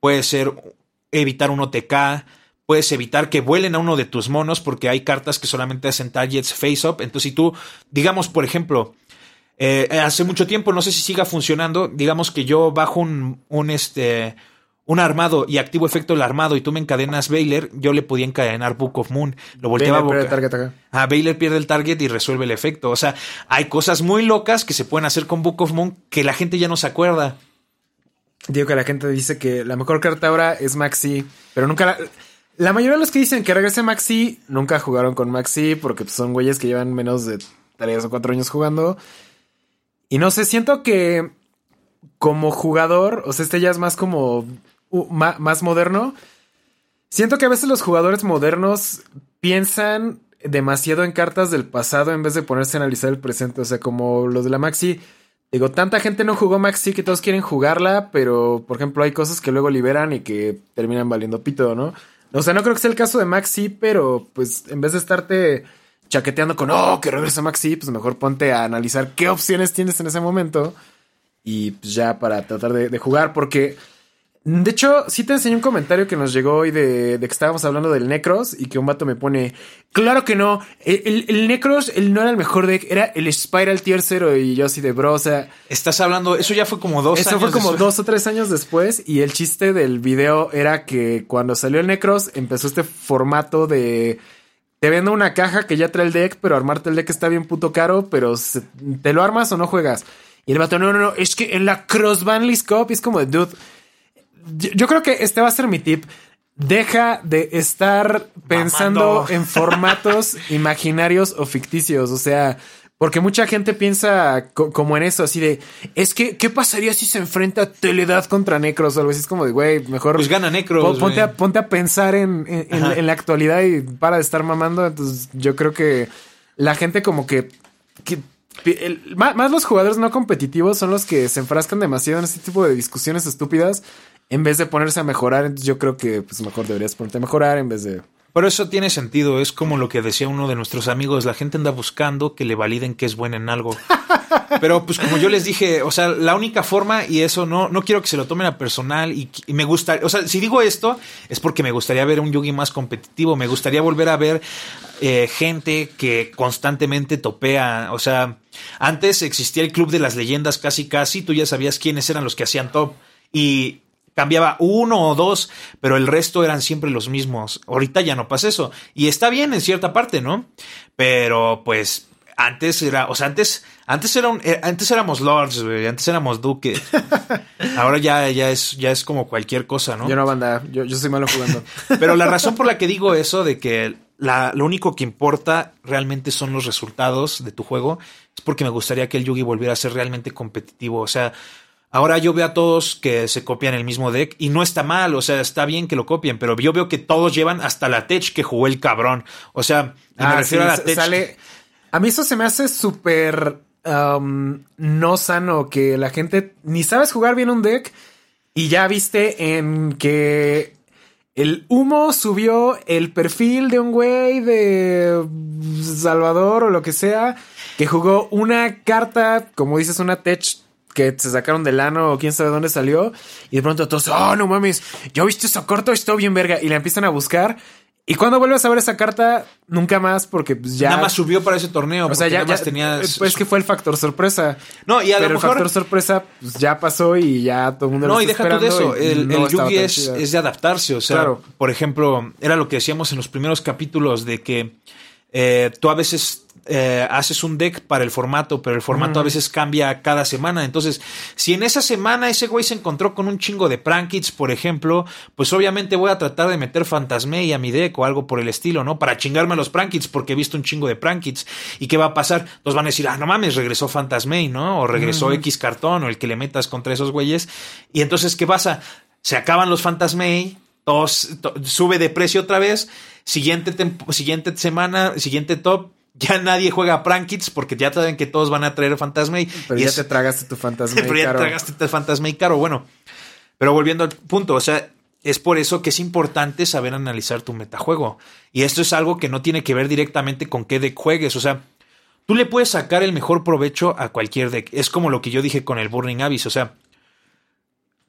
puede ser evitar un OTK, puedes evitar que vuelen a uno de tus monos porque hay cartas que solamente hacen targets face up. Entonces, si tú, digamos, por ejemplo, eh, hace mucho tiempo, no sé si siga funcionando, digamos que yo bajo un, un este un armado y activo efecto del armado y tú me encadenas Baylor, yo le podía encadenar Book of Moon. Lo volteaba a Baylor boca. pierde target acá. Ah, Baylor pierde el target y resuelve el efecto. O sea, hay cosas muy locas que se pueden hacer con Book of Moon que la gente ya no se acuerda. Digo que la gente dice que la mejor carta ahora es Maxi, pero nunca la... La mayoría de los que dicen que regrese Maxi nunca jugaron con Maxi porque pues, son güeyes que llevan menos de 3 o 4 años jugando. Y no sé, siento que como jugador, o sea, este ya es más como más moderno. Siento que a veces los jugadores modernos piensan demasiado en cartas del pasado en vez de ponerse a analizar el presente. O sea, como los de la Maxi. Digo, tanta gente no jugó Maxi que todos quieren jugarla, pero por ejemplo hay cosas que luego liberan y que terminan valiendo pito, ¿no? O sea, no creo que sea el caso de Maxi, pero pues en vez de estarte chaqueteando con, oh, que regresa Maxi, pues mejor ponte a analizar qué opciones tienes en ese momento y pues ya para tratar de jugar, porque de hecho, sí te enseñé un comentario que nos llegó hoy de, de que estábamos hablando del Necros y que un vato me pone, claro que no, el, el- el Necros el no era el mejor deck, era el Spiral Tier 0 y yo así de bro, o sea, Estás hablando, eso ya fue como dos eso años fue como después. dos o tres años después y el chiste del video era que cuando salió el Necros empezó este formato de... Te vendo una caja que ya trae el deck, pero armarte el deck está bien puto caro, pero se- ¿te lo armas o no juegas? Y el vato, no, no, no, es que en la Cross Banlist Cup es como de, dude, yo, creo que este va a ser mi tip. Deja de estar pensando Mamando. en formatos [laughs] imaginarios o ficticios. O sea, porque mucha gente piensa co- como en eso, así de es que, ¿qué pasaría si se enfrenta Teledad contra Necros o algo así? Es como de, güey, mejor. Pues gana Necros, po- ponte, a, ponte a pensar en, en- en- Ajá. en la actualidad y para de estar mamando. Entonces, yo creo que la gente como que. que el- más, más los jugadores no competitivos son los que se enfrascan demasiado en este tipo de discusiones estúpidas en vez de ponerse a mejorar. Entonces, yo creo que pues mejor deberías ponerte a mejorar en vez de. Pero eso tiene sentido, es como lo que decía uno de nuestros amigos, la gente anda buscando que le validen que es buena en algo. [laughs] Pero pues como yo les dije, o sea, la única forma, y eso no, no quiero que se lo tomen a personal, y, y me gusta, o sea, si digo esto, es porque me gustaría ver un Yugi más competitivo, me gustaría volver a ver eh, gente que constantemente topea, o sea, antes existía el Club de las Leyendas casi casi, tú ya sabías quiénes eran los que hacían top, y cambiaba uno o dos, pero el resto eran siempre los mismos. Ahorita ya no pasa eso. Y está bien en cierta parte, ¿no? Pero pues antes era, o sea, antes, antes era un, eh, antes éramos lords, antes éramos duques. [laughs] Ahora ya, ya es, ya es como cualquier cosa, ¿no? Yo no banda, yo, yo soy malo jugando. [laughs] Pero la razón por la que digo eso de que la, lo único que importa realmente son los resultados de tu juego, es porque me gustaría que el Yugi volviera a ser realmente competitivo. O sea, ahora yo veo a todos que se copian el mismo deck y no está mal, o sea, está bien que lo copien, pero yo veo que todos llevan hasta la tech que jugó el cabrón. O sea, y me Ah, refiero sí, a la tech. sale- A mí eso se me hace súper um, no sano que la gente ni sabes jugar bien un deck y ya viste en que el humo subió el perfil de un güey de Salvador o lo que sea que jugó una carta, como dices, una tech que se sacaron del ano o quién sabe dónde salió y de pronto todos, oh no mames, ya viste esa carta, está bien verga y la empiezan a buscar y cuando vuelves a ver esa carta nunca más porque pues, ya Nada más subió para ese torneo. o sea, ya, nada más ya- tenía. eh, pues que fue el factor sorpresa. No, y a lo Pero mejor- el factor sorpresa pues, ya pasó y ya todo el mundo lo No, y deja tú de eso. El, no Yugi es, es de adaptarse. O sea, Claro. por ejemplo, era lo que decíamos en los primeros capítulos de que eh, tú a veces eh, haces un deck para el formato, pero el formato a veces cambia cada semana. Entonces, si en esa semana ese güey se encontró con un chingo de prankits, por ejemplo, pues obviamente voy a tratar de meter Fantasmei a mi deck o algo por el estilo, ¿no? Para chingarme a los prankits, porque he visto un chingo de prankits. ¿Y qué va a pasar? Nos van a decir, ah, no mames, regresó Fantasmei, ¿no? O regresó X cartón o el que le metas contra esos güeyes. Y entonces, ¿qué pasa? Se acaban los to- sube de precio otra vez. Siguiente, siguiente semana, siguiente top. Ya nadie juega Prankits porque ya saben que todos van a traer Fantasmei. Pero y ya es- te tragaste tu fantasma. [laughs] pero ya tragaste el Fantasmei caro. Bueno, pero volviendo al punto, o sea, es por eso que es importante saber analizar tu metajuego. Y esto es algo que no tiene que ver directamente con qué deck juegues. O sea, tú le puedes sacar el mejor provecho a cualquier deck. Es como lo que yo dije con el Burning Abyss. O sea,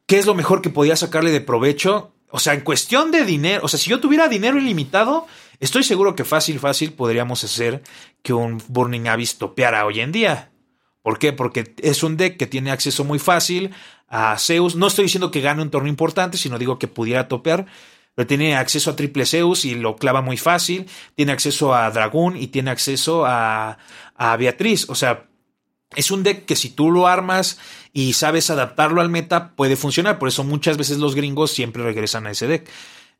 ¿qué es lo mejor que podía sacarle de provecho? O sea, en cuestión de dinero, o sea, si yo tuviera dinero ilimitado, estoy seguro que fácil, fácil podríamos hacer que un Burning Abyss topeara hoy en día. ¿Por qué? Porque es un deck que tiene acceso muy fácil a Zeus. No estoy diciendo que gane un torneo importante, sino digo que pudiera topear. Pero tiene acceso a triple Zeus y lo clava muy fácil. Tiene acceso a Dragón y tiene acceso a, a Beatriz. O sea, es un deck que si tú lo armas y sabes adaptarlo al meta, puede funcionar. Por eso muchas veces los gringos siempre regresan a ese deck.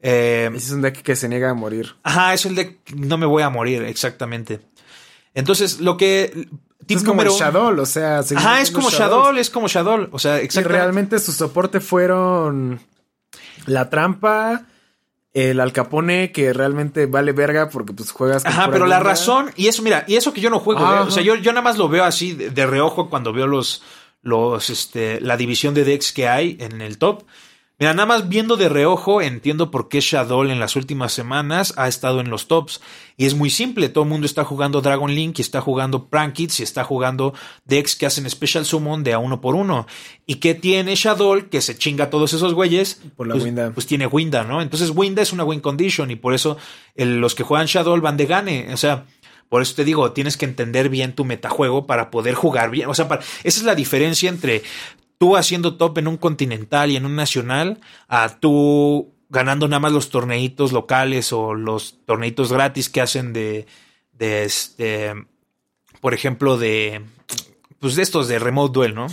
Eh, Ese es un deck que se niega a morir. Ajá, es el deck no me voy a morir, exactamente. Entonces, lo que. es como número el Shadow, o sea. Ajá, es como. Shadow, es como Shadow. O sea, Y exactamente. realmente su soporte fueron la trampa, el alcapone que realmente vale verga porque pues juegas con Ajá, pero la razón, y eso, mira, y eso que yo no juego. ¿eh? o sea, yo, yo nada más lo veo así de, de reojo cuando veo los, los, este, la división de decks que hay en el top. Mira, nada más viendo de reojo entiendo por qué Shadow en las últimas semanas ha estado en los tops. Y es muy simple, todo el mundo está jugando Dragon Link y está jugando Prankits y está jugando decks que hacen Special Summon de a uno por uno. ¿Y qué tiene Shadow que se chinga a todos esos güeyes? Por la pues, Winda. pues tiene Winda, ¿no? Entonces Winda es una win condition y por eso el- los que juegan Shadow van de gane. O sea, por eso te digo, tienes que entender bien tu metajuego para poder jugar bien. O sea, para- esa es la diferencia entre tú haciendo top en un continental y en un nacional a tú ganando nada más los torneitos locales o los torneitos gratis que hacen de, de este, por ejemplo, de, pues de estos de remote duel, ¿no?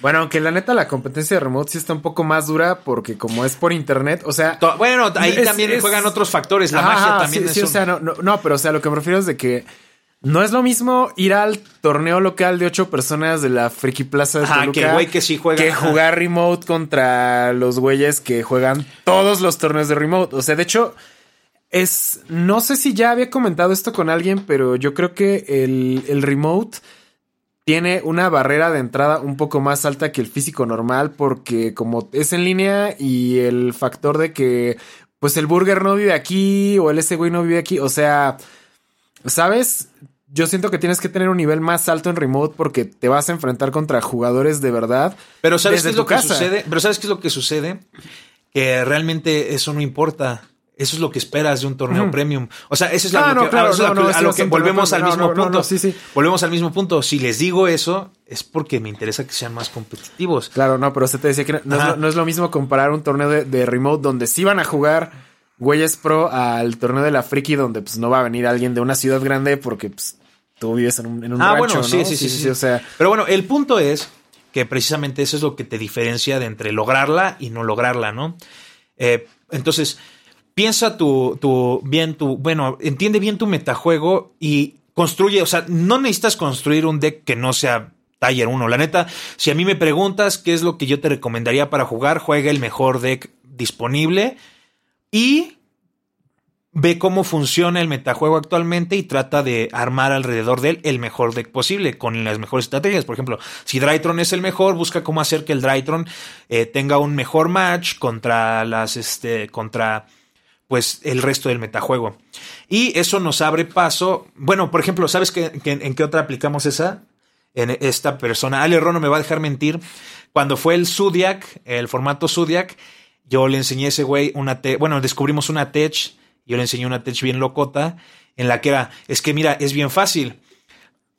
Bueno, aunque la neta la competencia de remote sí está un poco más dura porque como es por internet, o sea... Bueno, ahí Es- también es- juegan otros factores. La Ajá, magia también sí, es sí, o un- sea, no, no, no, pero o sea, lo que me refiero es de que no es lo mismo ir al torneo local de ocho personas de la Friki Plaza de Ajá, Toluca que güey que sí juega, que jugar remote contra los güeyes que juegan todos los torneos de remote. O sea, de hecho, es. No sé si ya había comentado esto con alguien, pero yo creo que el, el remote tiene una barrera de entrada un poco más alta que el físico normal, porque como es en línea y el factor de que pues el burger no vive aquí o el ese güey no vive aquí, o sea, ¿sabes? Yo siento que tienes que tener un nivel más alto en remote porque te vas a enfrentar contra jugadores de verdad. Pero ¿sabes qué es lo que sucede? Pero ¿sabes qué es lo que sucede? Que realmente eso no importa. Eso es lo que esperas de un torneo premium. O sea, eso es Ah, lo no, que, claro, eso no, no, a lo que volvemos al mismo punto. no, sí, sí. Volvemos al mismo punto. Si les digo eso, es porque me interesa que sean más competitivos. Claro, no, pero se te decía que no, no es, Ajá. lo, no es lo mismo comparar un torneo de, de remote donde sí van a jugar güeyes pro al torneo de la friki donde pues no va a venir alguien de una ciudad grande porque pues tú vives en un, en un Ah, rancho, bueno, ¿no? sí, sí, sí, sí. O sea, Pero bueno, el punto es que precisamente eso es lo que te diferencia de entre lograrla y no lograrla, ¿no? Eh, entonces, piensa tu, tu, bien tu, bueno, entiende bien tu metajuego y construye, o sea, no necesitas construir un deck que no sea Tier 1. La neta, si a mí me preguntas qué es lo que yo te recomendaría para jugar, juega el mejor deck disponible y ve cómo funciona el metajuego actualmente y trata de armar alrededor de él el mejor deck posible con las mejores estrategias. Por ejemplo, si Drytron es el mejor, busca cómo hacer que el Drytron eh, tenga un mejor match contra las, este, contra pues el resto del metajuego. Y eso nos abre paso. Bueno, por ejemplo, ¿sabes qué, en qué otra aplicamos esa? En esta persona. Ale Rono me va a dejar mentir. Cuando fue el Zodiac, el formato Zodiac, yo le enseñé a ese güey una bueno, descubrimos una tech yo le enseñé una tech bien locota en la que era, es que mira, es bien fácil.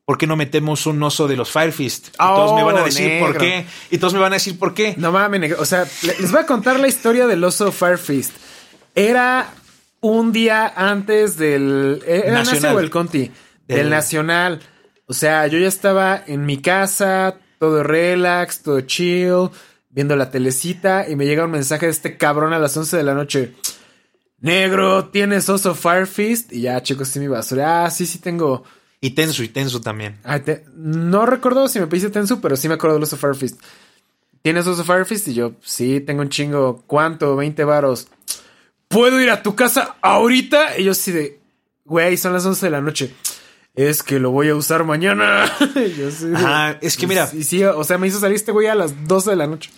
¿Por qué no metemos un oso de los Firefist? Y todos me van a oh, decir por qué. Y todos me van a decir por qué. No mames, O sea, les voy a contar la historia del oso Firefist. Era un día antes del. ¿Era Nacional. o el Conti? Del, Nacional. O sea, yo ya estaba en mi casa, todo relax, todo chill, viendo la telecita, y me llega un mensaje de este cabrón a las 11 de la noche. Negro, ¿tienes oso Firefist? Y ya, chicos, sí mi basura. Ah, sí, sí tengo. Y Tensu, y Tensu también. No recuerdo si me pediste Tensu, pero sí me acuerdo del oso Firefist. ¿Tienes oso Firefist? Y yo, sí, tengo un chingo. ¿Cuánto? 20 varos. ¿Puedo ir a tu casa ahorita? Y yo sí de, güey, son las 11 de la noche. Es que lo voy a usar mañana. [laughs] yo sí, Ajá, es que mira. Y sí, o sea, me hizo salir este güey a las 12 de la noche.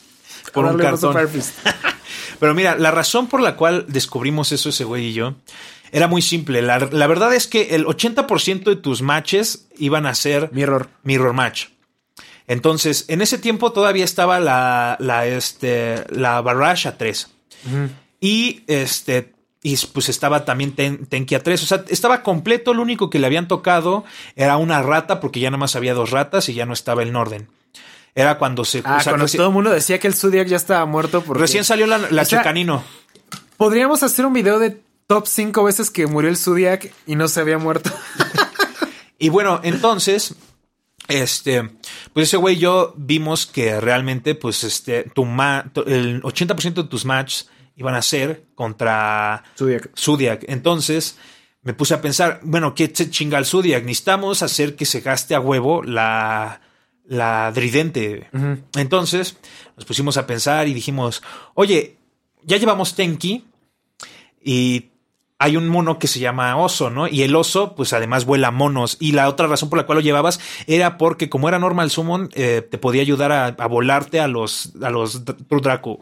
Por un cartón. [laughs] Pero mira, la razón por la cual descubrimos eso ese güey y yo era muy simple. La, verdad es que el 80% de tus matches iban a ser mirror, mirror match. Entonces, en ese tiempo todavía estaba la, la, este, la Barrage a 3. Y este, y pues estaba también Tenki a 3. O sea, estaba completo. Lo único que le habían tocado era una rata, porque ya nomás había dos ratas y ya no estaba el Norden. Era cuando se. Ah, cuando todo el mundo decía que el Zodiac ya estaba muerto. Porque... Recién salió la, la Checanino. Podríamos hacer un video de top 5 veces que murió el Zodiac y no se había muerto. [laughs] y bueno, entonces. Este, pues ese güey y yo vimos que realmente, pues, este, tu el 80% de tus matches iban a ser contra Zodiac. Zodiac. Entonces, me puse a pensar, bueno, ¿qué se chinga el Zodiac? Necesitamos hacer que se gaste a huevo la, la Dridente. Entonces nos pusimos a pensar y dijimos, oye, ya llevamos Tenki y hay un mono que se llama oso, ¿no? Y el oso, pues además vuela monos. Y la otra razón por la cual lo llevabas era porque como era normal summon, eh, te podía ayudar a, volarte a los, a los Draco.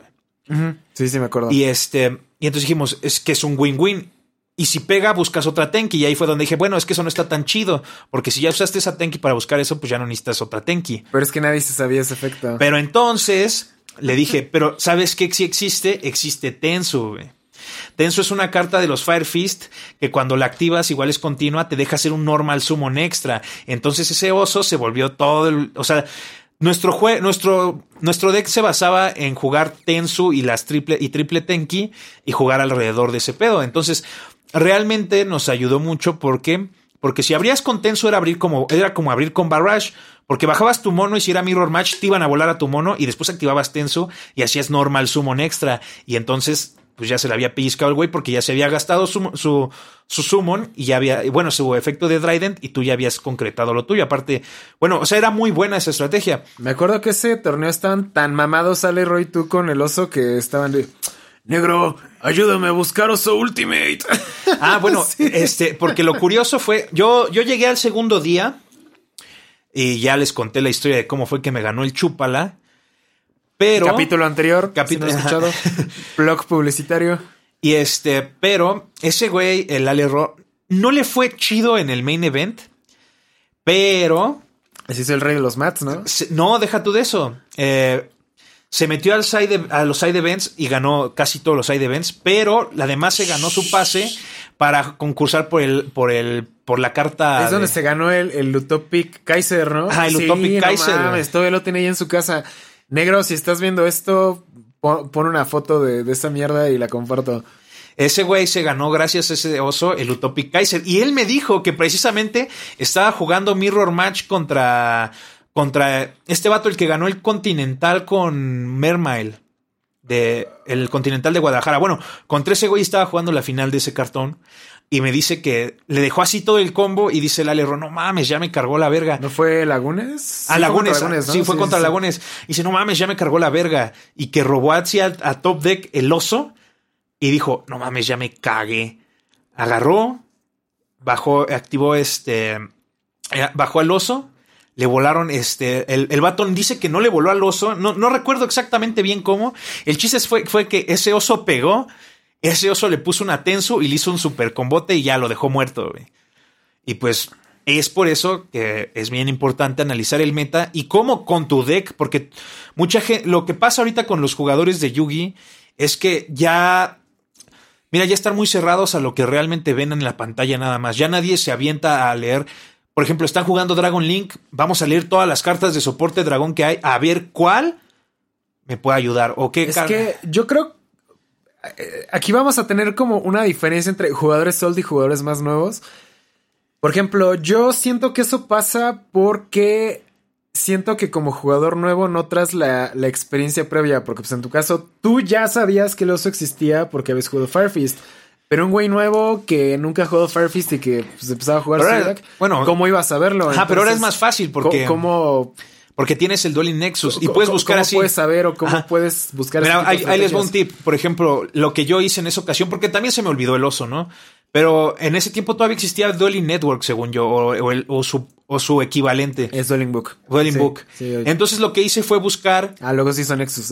Sí, sí, me acuerdo. Y este, y entonces dijimos, es que es un win-win. Y si pega, buscas otra Tenki. Y ahí fue donde dije, bueno, es que eso no está tan chido. Porque si ya usaste esa Tenki para buscar eso, pues ya no necesitas otra Tenki. Pero es que nadie se sabía ese efecto. Pero entonces le dije, pero ¿sabes qué sí existe? Existe Tensu, Tensu es una carta de los Fire Fist que cuando la activas igual es continua, te deja hacer un normal summon extra. Entonces ese oso se volvió todo el, o sea, nuestro, nuestro, nuestro deck se basaba en jugar Tensu y las triple y triple Tenki y jugar alrededor de ese pedo. Entonces, realmente nos ayudó mucho porque porque si abrías con Tenso era abrir como era como abrir con Barrage, porque bajabas tu mono y si era Mirror Match te iban a volar a tu mono y después activabas Tenso y hacías normal summon extra y entonces pues ya se le había pellizcado el güey porque ya se había gastado su, su, su summon y ya había, bueno, su efecto de Trident y tú ya habías concretado lo tuyo. Aparte, bueno, o sea, era muy buena esa estrategia. Me acuerdo que ese torneo estaban tan mamados, sale Roy tú con el oso que estaban de negro, ayúdame a buscar Oso Ultimate. [laughs] Ah, bueno, este, porque lo curioso fue, yo, yo llegué al segundo día y ya les conté la historia de cómo fue que me ganó el Chúpala. Pero. Capítulo anterior. Capítulo escuchado. [laughs] blog publicitario. Y este, pero ese güey, el Alero, no le fue chido en el main event. Pero. Así es el rey de los mats, ¿no? No, deja tú de eso. Eh, se metió al side, a los side events y ganó casi todos los side events, pero además se ganó su pase para concursar por el, por el, por la carta. Es donde se ganó el, el Utopic Kaiser, ¿no? Ah, el Utopic Kaiser. Mames, todavía lo tenía ahí en su casa. Negro, si estás viendo esto, pon, una foto de, de esa mierda y la comparto. Ese güey se ganó gracias a ese oso el Utopic Kaiser. Y él me dijo que precisamente estaba jugando Mirror Match contra contra este vato, el que ganó el Continental con Mermail. de el Continental de Guadalajara. Bueno, contra ese güey estaba jugando la final de ese cartón y me dice que le dejó así todo el combo y dice el Alerro, no mames, ya me cargó la verga. ¿No fue Lagunes? A Lagunes, sí, fue contra Lagunes. Y dice, no mames, ya me cargó la verga. Y que robó así a, Top Deck el oso y dijo, no mames, ya me cagué. Agarró, bajó, activó este, eh, bajó al oso, le volaron, este, el, el batón dice que no le voló al oso, no, no recuerdo exactamente bien cómo. El chiste fue, fue que ese oso pegó ese oso le puso un atenso y le hizo un super combote y ya lo dejó muerto. Y pues es por eso que es bien importante analizar el meta y cómo con tu deck, porque mucha gente, lo que pasa ahorita con los jugadores de Yugi es que ya, mira, ya están muy cerrados a lo que realmente ven en la pantalla nada más. Ya nadie se avienta a leer. Por ejemplo, están jugando Dragon Link, vamos a leer todas las cartas de soporte dragón que hay, a ver cuál me puede ayudar o qué. Es que yo creo eh, aquí vamos a tener como una diferencia entre jugadores sold y jugadores más nuevos. Por ejemplo, yo siento que eso pasa porque siento que como jugador nuevo no traes la, experiencia previa, porque pues en tu caso tú ya sabías que el oso existía porque habías jugado Firefist. Pero un güey nuevo que nunca jugó Firefist y que pues, empezaba a jugar bueno, ¿cómo ibas a verlo? Ajá, pero ahora es más fácil porque... ¿Cómo, porque tienes el Dueling Nexus y puedes buscar ¿cómo así. puedes saber o cómo puedes buscar Mira, ahí, les voy un tip. Por ejemplo, lo que yo hice en esa ocasión, porque también se me olvidó el oso, ¿no? Pero en ese tiempo todavía existía Dueling Network, según yo, o, o, su, o su, equivalente. Es Dueling Book. Dueling Book. Entonces lo que hice fue buscar. Ah, luego sí son Nexus.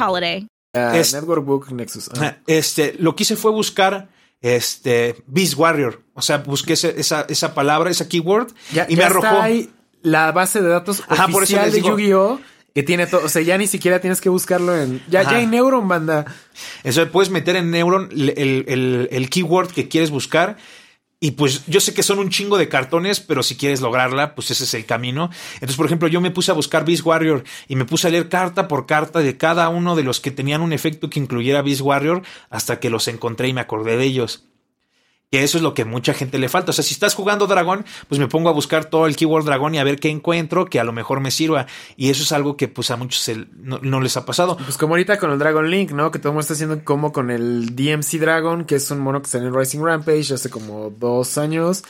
Holiday. Uh, Network Book Nexus. Este, lo que hice fue buscar este Beast Warrior. O sea, busqué esa, esa palabra, esa keyword y me arrojó. ahí la base de datos Ajá, oficial de Yu-Gi-Oh! que tiene todo. O sea, ya ni siquiera tienes que buscarlo en. Ya, ya hay Neuron, banda. Eso puedes meter en Neuron el, el, el keyword que quieres buscar y pues yo sé que son un chingo de cartones, pero si quieres lograrla, pues ese es el camino. Entonces, por ejemplo, yo me puse a buscar Beast Warrior y me puse a leer carta por carta de cada uno de los que tenían un efecto que incluyera Beast Warrior hasta que los encontré y me acordé de ellos. Que eso es lo que mucha gente le falta. O sea, si estás jugando dragón, pues me pongo a buscar todo el keyword dragón y a ver qué encuentro que a lo mejor me sirva. Y eso es algo que pues a muchos no, les ha pasado. Pues como ahorita con el Dragon Link, ¿no? Que todo el mundo está haciendo como con el DMC Dragon, que es un mono que está en Rising Rampage hace como dos años.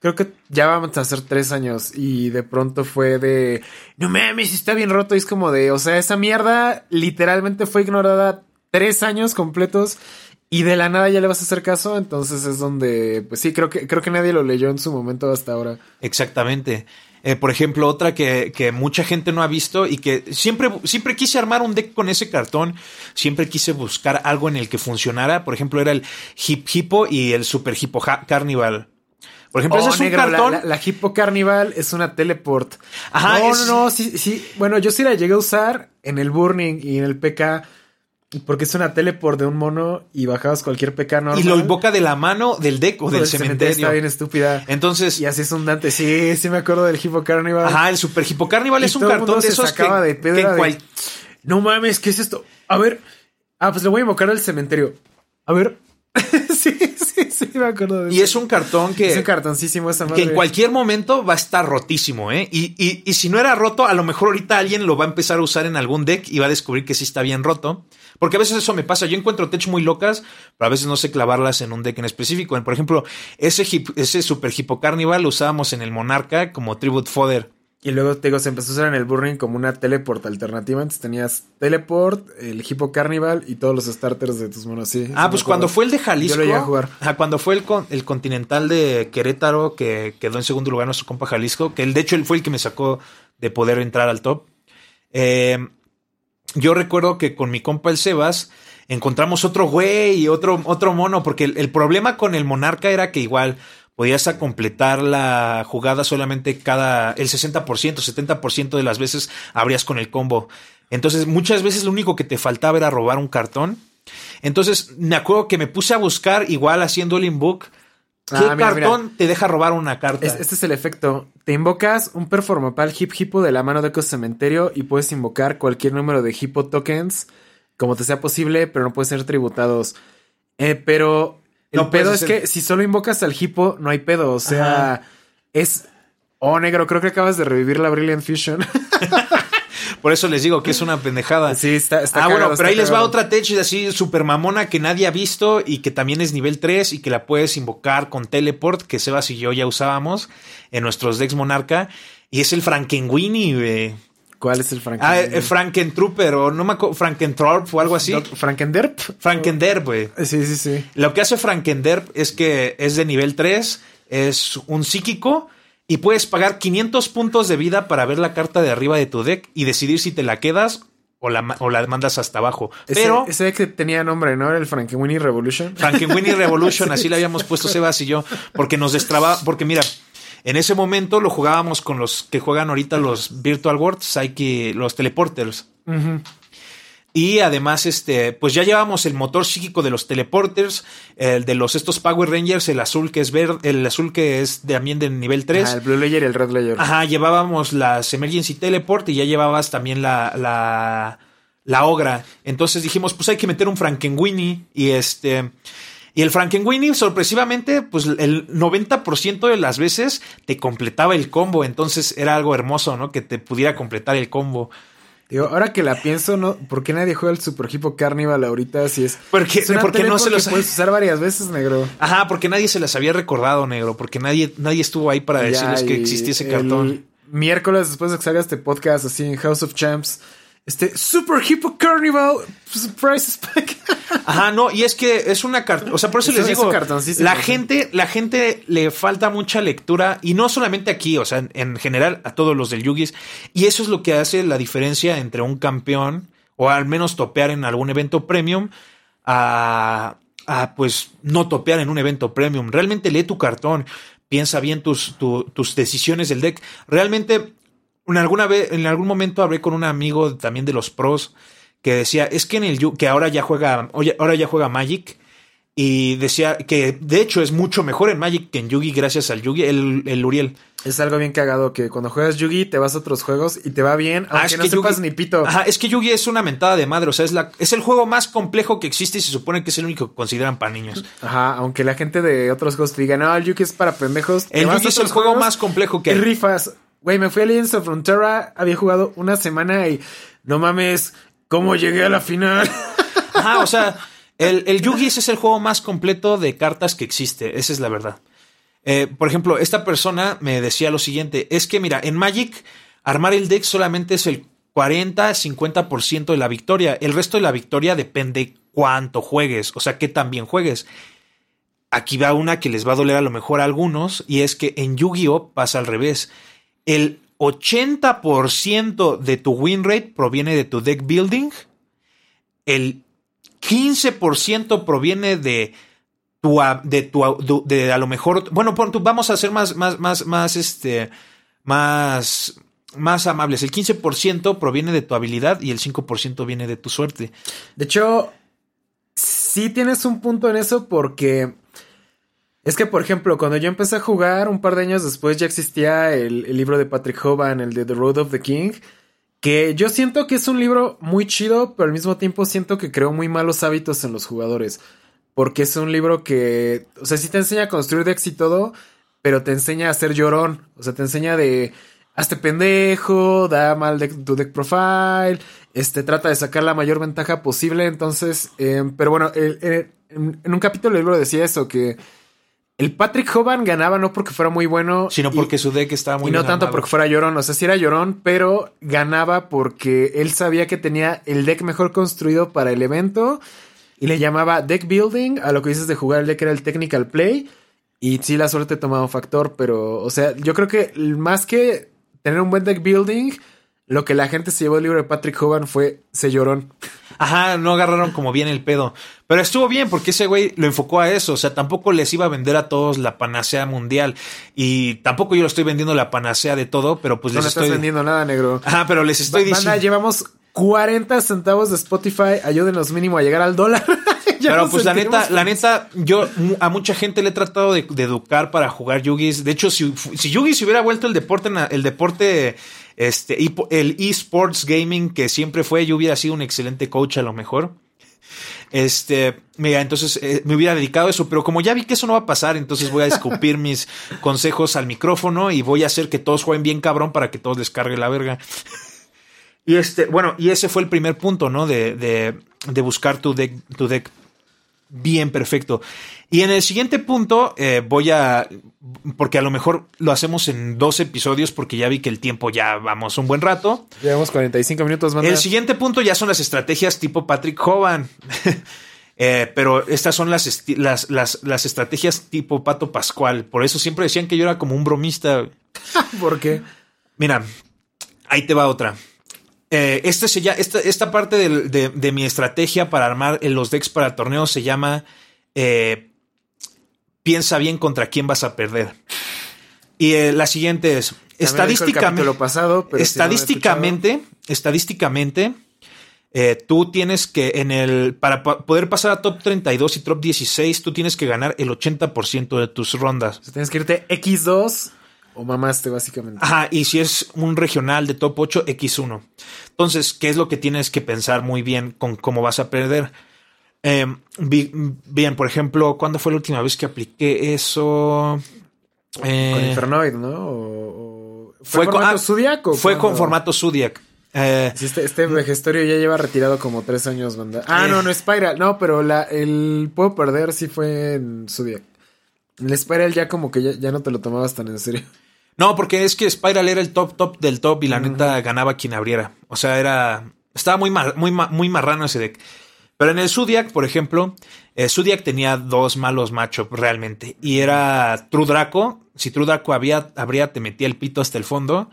Creo que ya vamos a hacer tres años y de pronto fue de, no mames, está bien roto. Y es como de, o sea, esa mierda literalmente fue ignorada tres años completos y de la nada ya le vas a hacer caso, entonces es donde, pues sí, creo que, creo que nadie lo leyó en su momento hasta ahora. Exactamente. Eh, por ejemplo, otra que, que, mucha gente no ha visto y que siempre, siempre quise armar un deck con ese cartón, siempre quise buscar algo en el que funcionara. Por ejemplo, era el Hip Hippo y el Super Hippo Carnival. Por ejemplo, ese oh, es un cartón. La, Hippo Carnival es una teleport. Ajá. No, no, no, sí, sí. Bueno, yo sí la llegué a usar en el Burning y en el PK porque es una teleport de un mono y bajabas cualquier pecano. Y lo invoca de la mano del deck o del cementerio. Está bien estúpida. Entonces. Y así es un Dante. Sí, sí me acuerdo del Hippo Carnival. Ajá, el Super Hippo Carnival es un cartón de esos que, de No mames, ¿qué es esto? A ver. Ah, pues le voy a invocar del cementerio. A ver. [laughs] sí, sí, sí, me acuerdo de Y es un cartón que. Es un cartoncísimo esa madre. Que en cualquier momento va a estar rotísimo, ¿eh? Y, y, y si no era roto, a lo mejor ahorita alguien lo va a empezar a usar en algún deck y va a descubrir que sí está bien roto. Porque a veces eso me pasa. Yo encuentro tech muy locas, pero a veces no sé clavarlas en un deck en específico. Por ejemplo, ese, ese Super Hippo Carnival lo usábamos en el Monarca como Tribute Fodder. Y luego te digo, se empezó a usar en el Burning como una teleport alternativa. Entonces tenías teleport, el Hippo Carnival y todos los starters de tus monos. Sí, Ah, pues cuando fue el de Jalisco. Yo lo llegué a jugar. Ajá, cuando fue el, con- el Continental de Querétaro, que quedó en segundo lugar nuestro compa Jalisco, que él, de hecho él fue el que me sacó de poder entrar al top. Eh, yo recuerdo que con mi compa el Sebas encontramos otro güey y otro, otro mono, porque el, problema con el Monarca era que igual podías a completar la jugada solamente cada el 60%, 70% de las veces abrías con el combo. Entonces, muchas veces lo único que te faltaba era robar un cartón. Entonces, me acuerdo que me puse a buscar igual haciendo el inbook. ¿Qué Ah, mira, cartón te deja robar una carta? Es- este es el efecto. Te invocas un performapal hip hippo de la mano de Eco Cementerio y puedes invocar cualquier número de hippo tokens como te sea posible, pero no pueden ser tributados. Eh, pero el No pedo es que si solo invocas al hippo, no hay pedo. O sea, Ajá. es. Oh, negro, creo que acabas de revivir la Brilliant Fusion. [laughs] Por eso les digo que es una pendejada. sí, está, está ah, cagado, bueno, pero ahí les va otra tech así super mamona que nadie ha visto y que también es nivel 3 y que la puedes invocar con teleport que Sebas y yo ya usábamos en nuestros decks Monarca y es el Frankenweenie, güey. ¿Cuál es el Franken? Ah, el Frankentrooper o no me acuerdo, Frankentrorp o algo así. ¿Frankenderp? Frankenderp, güey. Sí, sí, sí. Lo que hace Frankenderp es que es de nivel 3, es un psíquico y puedes pagar 500 puntos de vida para ver la carta de arriba de tu deck y decidir si te la quedas o la, o la mandas hasta abajo. Ese, Pero ese que tenía nombre, ¿no? Era el Frankenweenie Revolution. Frankenweenie [laughs] Revolution, así le habíamos puesto Sebas y yo, porque nos destraba, porque mira, en ese momento lo jugábamos con los que juegan ahorita los Virtual Worlds, Psyche, los teleporters. Y además, este, pues ya llevamos el motor psíquico de los teleporters, el de los estos Power Rangers, el azul que es verde, el azul que es también de nivel 3. Ah, el Blue Layer y el Red Layer. Ajá, llevábamos las Emergency Teleport y ya llevabas también la, la, la Ogra. Entonces dijimos, pues hay que meter un Frankenweenie y este... Y el Frankenweenie, sorpresivamente, pues el 90% de las veces te completaba el combo. Entonces era algo hermoso, ¿no? Que te pudiera completar el combo. Digo, ahora que la pienso, ¿no? ¿Por qué nadie juega el Super Hippo Carnival ahorita si es... Porque- es porque no se los- puedes usar varias veces, negro. Ajá, porque nadie se las había recordado, negro. Porque nadie, nadie estuvo ahí para decirles que existía ese cartón. Miércoles, después de que salga este podcast así en House of Champs, este Super Hippo Carnival Surprise Pack. [laughs] Ajá, no, y es que es una carta, o sea, por eso Es les es digo, la gente, la gente le falta mucha lectura y no solamente aquí, o sea, en, en general a todos los del Yugis y eso es lo que hace la diferencia entre un campeón o al menos topear en algún evento premium a, a, pues no topear en un evento premium. Realmente lee tu cartón, piensa bien tus, tu- tus decisiones del deck. Realmente en alguna vez, en algún momento hablé con un amigo también de los pros que decía, es que en el que ahora ya juega, oye, ahora ya juega Magic y decía que de hecho es mucho mejor en Magic que en Yugi gracias al Yugi, el, el Uriel. Es algo bien cagado que cuando juegas Yugi te vas a otros juegos y te va bien, aunque Ah, es no que sepas Yugi- ni pito. Ajá, es que Yugi es una mentada de madre, o sea, es la, es el juego más complejo que existe y se supone que es el único que consideran para niños. Ajá, aunque la gente de otros juegos te diga, no, el Yugi es para pendejos. El Yugi es el juego más complejo que y rifas. Güey, me fui a Legends of Frontera, había jugado una semana y no mames, ¿cómo llegué a la final? [laughs] Ajá, o sea, el, el Yugi ese es el juego más completo de cartas que existe, esa es la verdad. Eh, por ejemplo, esta persona me decía lo siguiente, es que mira, en Magic armar el deck solamente es el 40-50% de la victoria, el resto de la victoria depende cuánto juegues, o sea, qué tan bien juegues. Aquí va una que les va a doler a lo mejor a algunos, y es que en Yu-Gi-Oh pasa al revés. El 80% de tu win rate proviene de tu deck building, el 15% proviene de tu, de tu, de a lo mejor, bueno, vamos a ser más, más, más, más, este, más, más amables. El 15% proviene de tu habilidad y el 5% viene de tu suerte. De hecho, sí tienes un punto en eso porque es que, por ejemplo, cuando yo empecé a jugar, un par de años después ya existía el, libro de Patrick Hoban, el de The Road of the King, que yo siento que es un libro muy chido, pero al mismo tiempo siento que creó muy malos hábitos en los jugadores. Porque es un libro que, o sea, sí te enseña a construir decks y todo, pero te enseña a ser llorón. O sea, te enseña de, hazte pendejo, da mal deck- tu deck profile, este, trata de sacar la mayor ventaja posible. Entonces, eh, pero bueno, en, en un capítulo del libro decía eso, que el Patrick Hoban ganaba no porque fuera muy bueno, Sino y- porque su deck estaba muy y no bien tanto armado. porque fuera llorón, o sea, sí era llorón, pero ganaba porque él sabía que tenía el deck mejor construido para el evento y le llamaba deck building a lo que dices de jugar el deck era el technical play y sí la suerte tomaba un factor, pero o sea, yo creo que más que tener un buen deck building, lo que la gente se llevó del libro de Patrick Hoban fue se llorón. Ajá, no agarraron como bien el pedo. Pero estuvo bien porque ese güey lo enfocó a eso. O sea, tampoco les iba a vender a todos la panacea mundial. Y tampoco yo lo estoy vendiendo la panacea de todo, pero pues No les le estoy. estás vendiendo nada, negro. Ajá, pero les estoy Banda, diciendo. llevamos 40 centavos de Spotify, ayúdenos mínimo a llegar al dólar. [laughs] Pero pues la neta, la neta, yo a mucha gente le he tratado de, de educar para jugar Yugis. De hecho, si, si Yugis hubiera vuelto el deporte, el deporte, este, hipo- el esports gaming que siempre fue, yo hubiera sido un excelente coach a lo mejor. Este, mira, entonces eh, me hubiera dedicado a eso, pero como ya vi que eso no va a pasar, entonces voy a escupir [laughs] mis consejos al micrófono y voy a hacer que todos jueguen bien cabrón para que todos les cargue la verga. Y este, bueno, y ese fue el primer punto, ¿no? De, de, de buscar tu deck, tu deck bien perfecto. Y en el siguiente punto eh, voy a, porque a lo mejor lo hacemos en dos episodios porque ya vi que el tiempo ya vamos un buen rato. Llevamos 45 minutos, banda. El siguiente punto ya son las estrategias tipo Patrick Hoban. [laughs] Eh, pero estas son las, las, las estrategias tipo Pato Pascual. Por eso siempre decían que yo era como un bromista. [laughs] ¿Por qué? Mira, ahí te va otra. Eh, este se esta, esta parte de, de mi estrategia para armar los decks para torneos se llama eh, Piensa bien contra quién vas a perder. Y eh, la siguiente es el estadísticamente, capítulo pasado, pero si no lo he estadísticamente, estadísticamente, tú tienes que en el para pa- poder pasar a top 32 y top 16, tú tienes que ganar el 80% de tus rondas. tienes que irte X2 o mamaste, básicamente. Ajá, y si es un regional de top 8, X1. Entonces, ¿qué es lo que tienes que pensar muy bien con cómo vas a perder? Eh, vi- bien, por ejemplo, ¿cuándo fue la última vez que apliqué eso? Eh, Con Infernoid, ¿no? O, o- fue con, formato ah, Zodiac o fue con formato Zodiac. Eh, este, este vejestorio ya lleva retirado como tres años, banda. Ah, Eh. no, no, Spiral. No, pero la, el Puedo Perder sí fue en Zodiac. El Spiral ya como que ya, ya no te lo tomabas tan en serio. no, porque es que Spiral era el top top del top y la neta ganaba quien abriera. O sea, era. Estaba muy, mar- muy, muy marrano ese deck. Pero en el Zodiac, por ejemplo, eh, Zodiac tenía dos malos matchups realmente. Y era True Draco. Si True Draco había, habría, te metía el pito hasta el fondo.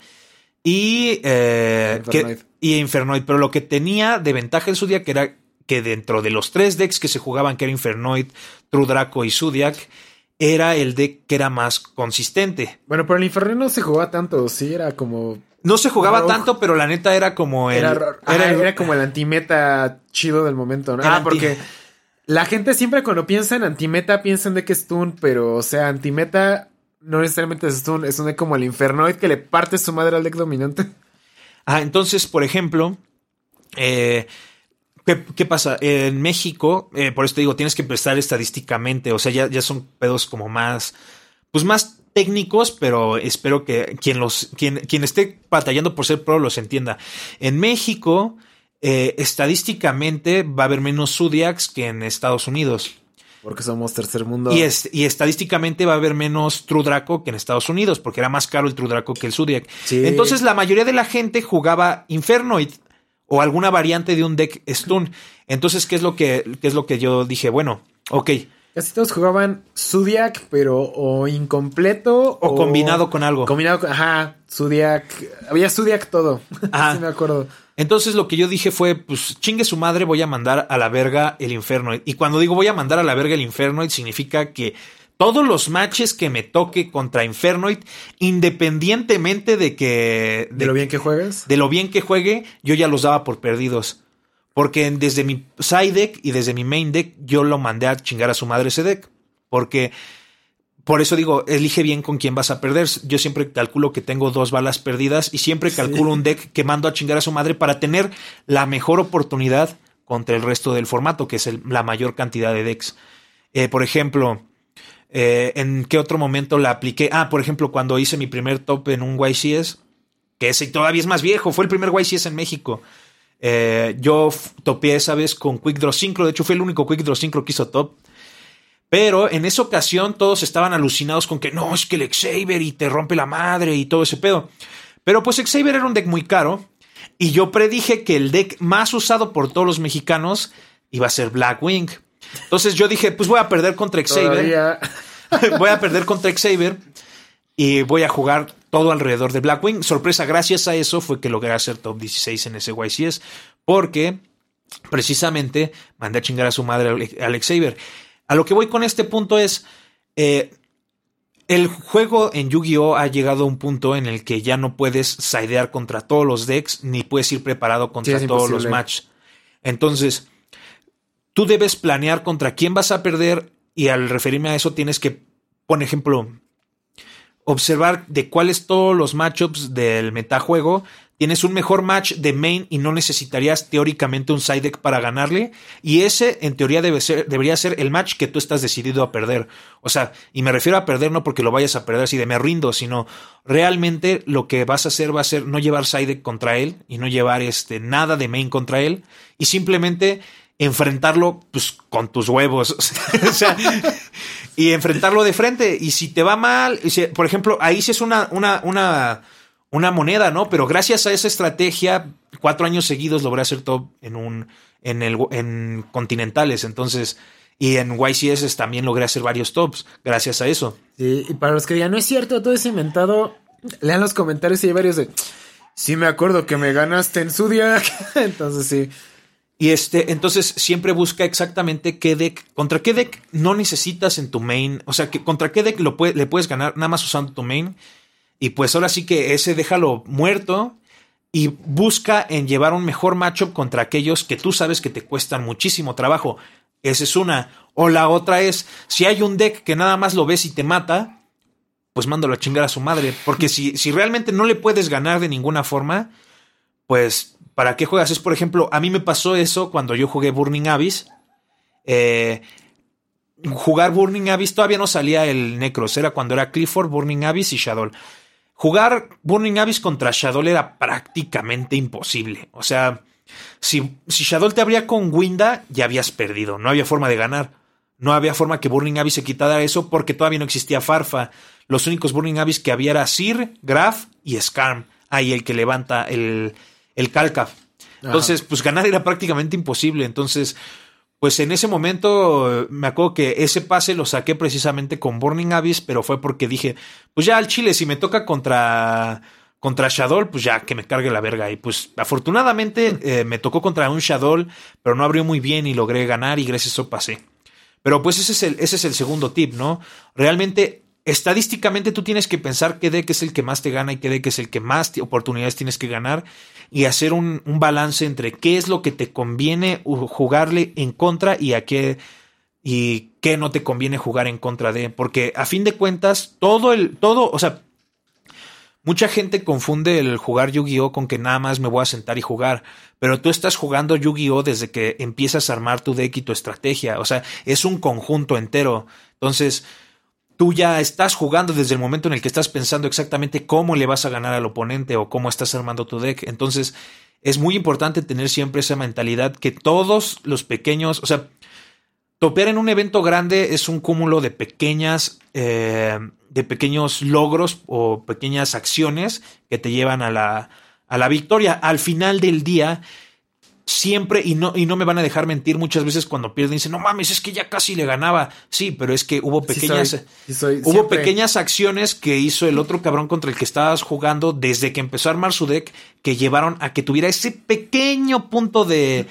Y, eh, Infernoid. que- y Infernoid. Pero lo que tenía de ventaja el Zodiac era que dentro de los tres decks que se jugaban, que era Infernoid, True Draco y Zodiac, era el deck que era más consistente. Bueno, pero el Inferno no se jugaba tanto, sí, era como. No se jugaba tanto, pero la neta era como el. Era, era el- como el antimeta chido del momento, ¿no? Ah, porque la gente siempre cuando piensa en antimeta piensa en de que es stun, pero, o sea, antimeta no necesariamente es stun, es un deck como el Infernoid que le parte su madre al deck dominante. Ah, entonces, por ejemplo, eh, ¿qué, qué pasa? En México, eh, por eso te digo, tienes que prestar estadísticamente, o sea, ya, ya son pedos como más, pues más técnicos, pero espero que quien los, quien, quien esté batallando por ser pro los entienda. En México, eh, estadísticamente va a haber menos Zodiacs que en Estados Unidos. Porque somos tercer mundo. Y, es- y estadísticamente va a haber menos True Draco que en Estados Unidos, porque era más caro el True Draco que el Zodiac. Sí. Entonces la mayoría de la gente jugaba Infernoid o alguna variante de un deck Stun. Entonces, ¿qué es lo que, qué es lo que yo dije? Bueno, ok. Casi todos jugaban Zodiac, pero o incompleto O combinado con algo. Combinado con. Ajá, Zodiac. Había Zodiac todo. [laughs] Ajá. sí, me acuerdo. Entonces lo que yo dije fue, pues chingue su madre, voy a mandar a la verga el Infernoid. Y cuando digo voy a mandar a la verga el Infernoid, significa que todos los matches que me toque contra Infernoid, independientemente de que... De lo bien que juegas. de lo bien que juegue, yo ya los daba por perdidos. Porque desde mi side deck y desde mi main deck, yo lo mandé a chingar a su madre ese deck. Porque, por eso digo, elige bien con quién vas a perder. Yo siempre calculo que tengo dos balas perdidas y siempre calculo un deck que mando a chingar a su madre para tener la mejor oportunidad contra el resto del formato, que es el- la mayor cantidad de decks. Eh, por ejemplo, eh, ¿en qué otro momento la apliqué? Ah, por ejemplo, cuando hice mi primer top en un YCS, que ese todavía es más viejo, fue el primer YCS en México. Eh, yo topeé esa vez con Quick Draw Synchro, de hecho fue el único Quick Draw Synchro que hizo top. Pero en esa ocasión todos estaban alucinados con que no, es que el Xavier y te rompe la madre y todo ese pedo. Pero pues Xavier era un deck muy caro y yo predije que el deck más usado por todos los mexicanos iba a ser Blackwing. Entonces yo dije, pues voy a perder contra Xavier. [laughs] voy a perder contra Xavier y voy a jugar todo alrededor de Blackwing. Sorpresa, gracias a eso fue que logré hacer top 16 en ese YCS porque precisamente mandé a chingar a su madre Alex Xavier. A lo que voy con este punto es, eh, el juego en Yu-Gi-Oh ha llegado a un punto en el que ya no puedes sidear contra todos los decks ni puedes ir preparado contra todos los matches. Entonces, tú debes planear contra quién vas a perder y al referirme a eso tienes que, por ejemplo, observar de cuáles todos los matchups del metajuego tienes un mejor match de main y no necesitarías teóricamente un side deck para ganarle. Y ese, en teoría, debe ser, debería ser el match que tú estás decidido a perder. O sea, y me refiero a perder no porque lo vayas a perder así de me rindo, sino realmente lo que vas a hacer va a ser no llevar side deck contra él y no llevar este, nada de main contra él y simplemente enfrentarlo pues con tus huevos. [laughs] o sea, y enfrentarlo de frente. Y si te va mal, por ejemplo, ahí sí es una, una, una una moneda, ¿no? Pero gracias a esa estrategia, cuatro años seguidos logré hacer top en un, en el, en continentales. Entonces, y en YCS también logré hacer varios tops gracias a eso. Sí, y para los que digan, no es cierto, todo es inventado, lean los comentarios y hay varios de, sí me acuerdo que me ganaste en su día. [laughs] entonces sí. Y este, entonces siempre busca exactamente qué deck, contra qué deck no necesitas en tu main, o sea, que contra qué deck lo le puedes ganar nada más usando tu main y pues ahora sí que ese déjalo muerto y busca en llevar un mejor matchup contra aquellos que tú sabes que te cuestan muchísimo trabajo. Esa es una. O la otra es, si hay un deck que nada más lo ves y te mata, pues mándalo a chingar a su madre. Porque si, si realmente no le puedes ganar de ninguna forma, pues, ¿para qué juegas? Es, por ejemplo, a mí me pasó eso cuando yo jugué Burning Abyss. Eh, jugar Burning Abyss todavía no salía el Necros, era cuando era Clifford, Burning Abyss y Shadow. Jugar Burning Abyss contra Shadow era prácticamente imposible. O sea, si, si Shadow te abría con Winda, ya habías perdido. No había forma de ganar. No había forma que Burning Abyss se quitara eso porque todavía no existía Farfa. Los únicos Burning Abyss que había era Sir, Graf y Skarm. Ahí el que levanta el, el Calcaf. Entonces, pues ganar era prácticamente imposible. Entonces, pues en ese momento me acuerdo que ese pase lo saqué precisamente con Burning Abyss, pero fue porque dije, pues ya al Chile, si me toca contra, contra Shadow, pues ya que me cargue la verga. Y pues afortunadamente eh, me tocó contra un Shadow, pero no abrió muy bien y logré ganar y gracias a eso pasé. Pero pues ese es el, ese es el segundo tip, ¿no? Realmente estadísticamente tú tienes que pensar qué deck es el que más te gana y qué deck es el que más oportunidades tienes que ganar y hacer un, balance entre qué es lo que te conviene jugarle en contra y a qué y qué no te conviene jugar en contra de, porque a fin de cuentas todo el todo, o sea, mucha gente confunde el jugar Yu-Gi-Oh con que nada más me voy a sentar y jugar, pero tú estás jugando Yu-Gi-Oh desde que empiezas a armar tu deck y tu estrategia, o sea, es un conjunto entero. Entonces, tú ya estás jugando desde el momento en el que estás pensando exactamente cómo le vas a ganar al oponente o cómo estás armando tu deck. Entonces, es muy importante tener siempre esa mentalidad que todos los pequeños, o sea, topear en un evento grande es un cúmulo de pequeñas, eh, de pequeños logros o pequeñas acciones que te llevan a la, a la victoria. Al final del día, siempre, y no, y no me van a dejar mentir muchas veces cuando pierden, dicen, no mames, es que ya casi le ganaba. Sí, pero es que hubo pequeñas, hubo pequeñas acciones que hizo el otro cabrón contra el que estabas jugando desde que empezó a armar su deck que llevaron a que tuviera ese pequeño punto de,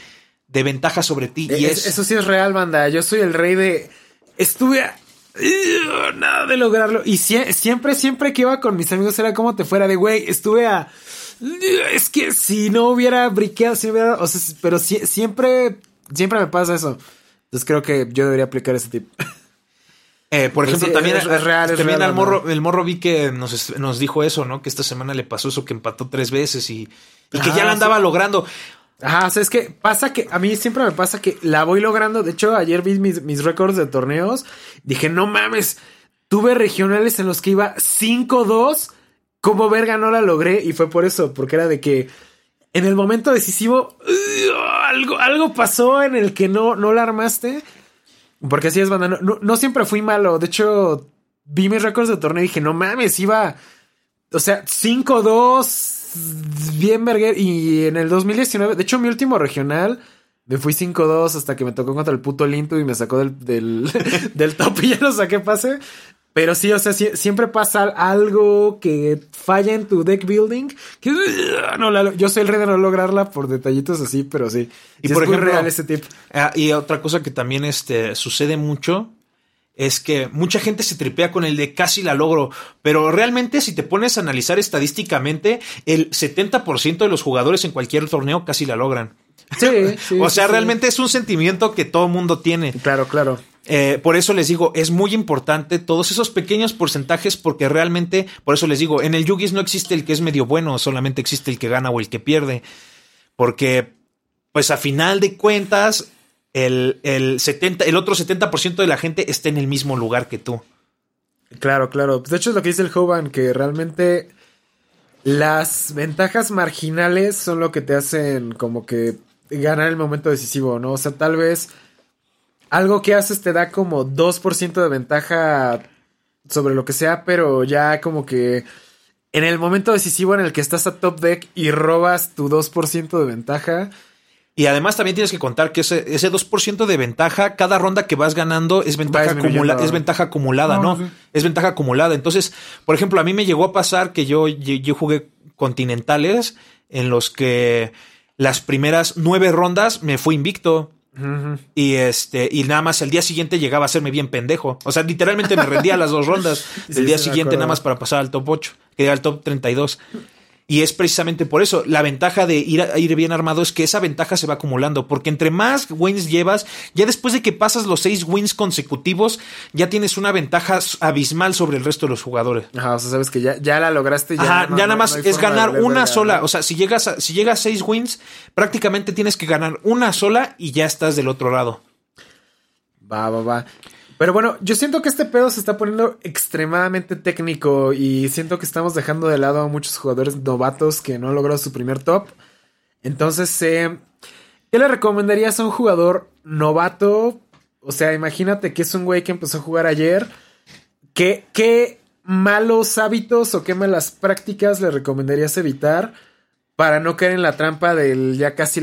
de ventaja sobre ti. y es, eso sí es real, banda. Yo soy el rey de. Estuve a nada de lograrlo. Y siempre, siempre que iba con mis amigos era como te fuera de güey. Estuve a es que si no hubiera briqueado, si hubiera, o sea, pero siempre, siempre me pasa eso. Entonces creo que yo debería aplicar ese tip. [laughs] Eh, por ejemplo, también, es, real, también el morro, el morro vi que nos, nos, dijo eso, ¿no? Que esta semana le pasó eso, que empató tres veces y, y que ya la andaba logrando. Ajá, o sea, es que pasa que a mí siempre me pasa que la voy logrando. De hecho, ayer vi mis, mis récords de torneos. Dije, no mames, tuve regionales en los que iba 5-2 como verga no la logré y fue por eso, porque era de que en el momento decisivo algo, algo pasó en el que no, no la armaste. Porque así es, banda. No, no, siempre fui malo. De hecho, vi mis récords de torneo y dije, no mames, iba. O sea, 5-2. Bien, Berger. Y en el 2019, de hecho, mi último regional. Me fui 5-2 hasta que me tocó contra el puto Lintu y me sacó del, del, [laughs] del top y ya no saqué pase. Pero sí, o sea, siempre pasa algo que falla en tu deck building. Que no, la- yo soy el rey de no lograrla por detallitos así, pero sí. Y Sí por es muy ejemplo, real ese tip. Ah, y otra cosa que también este, sucede mucho es que mucha gente se tripea con el de casi la logro, pero realmente si te pones a analizar estadísticamente, el 70% de los jugadores en cualquier torneo casi la logran. Sí, [laughs] sí, o sea, sí. realmente es un sentimiento que todo mundo tiene. Claro, claro. Eh, por eso les digo, es muy importante todos esos pequeños porcentajes porque realmente, por eso les digo, en el Yugis no existe el que es medio bueno, solamente existe el que gana o el que pierde. Porque, pues a final de cuentas, el, el, 70, el otro 70% de la gente está en el mismo lugar que tú. Claro, claro. De hecho, es lo que dice el Hoban, que realmente las ventajas marginales son lo que te hacen como que ganar el momento decisivo, ¿no? O sea, tal vez algo que haces te da como 2% de ventaja sobre lo que sea, pero ya como que en el momento decisivo en el que estás a top deck y robas tu 2% de ventaja, Y además también tienes que contar que ese, ese 2% de ventaja, cada ronda que vas ganando es ventaja, acumula- es ventaja acumulada, No, ¿no? sí. Es ventaja acumulada. Entonces, por ejemplo, a mí me llegó a pasar que yo, yo, yo jugué continentales en los que las primeras nueve rondas me fui invicto. Y este, y nada más el día siguiente llegaba a hacerme bien pendejo. O sea, literalmente me rendía las dos rondas. [laughs] Sí, el día siguiente nada más para pasar al top 8, que era al top 32. Y es precisamente por eso. La ventaja de ir, a- ir bien armado es que esa ventaja se va acumulando. Porque entre más wins llevas, ya después de que pasas los seis wins consecutivos, ya tienes una ventaja abismal sobre el resto de los jugadores. ajá, o sea, sabes que ya, ya la lograste. Ya, Ajá, no- ya nada más no es de ganar una sola. O sea, si llegas a, si llegas a seis wins, prácticamente tienes que ganar una sola y ya estás del otro lado. Va, va, va. Pero bueno, yo siento que este pedo se está poniendo extremadamente técnico y siento que estamos dejando de lado a muchos jugadores novatos que no han logrado su primer top. Entonces, eh, ¿qué le recomendarías a un jugador novato? O sea, imagínate que es un güey que empezó a jugar ayer. ¿Qué, qué malos hábitos o qué malas prácticas le recomendarías evitar para no caer en la trampa del ya casi.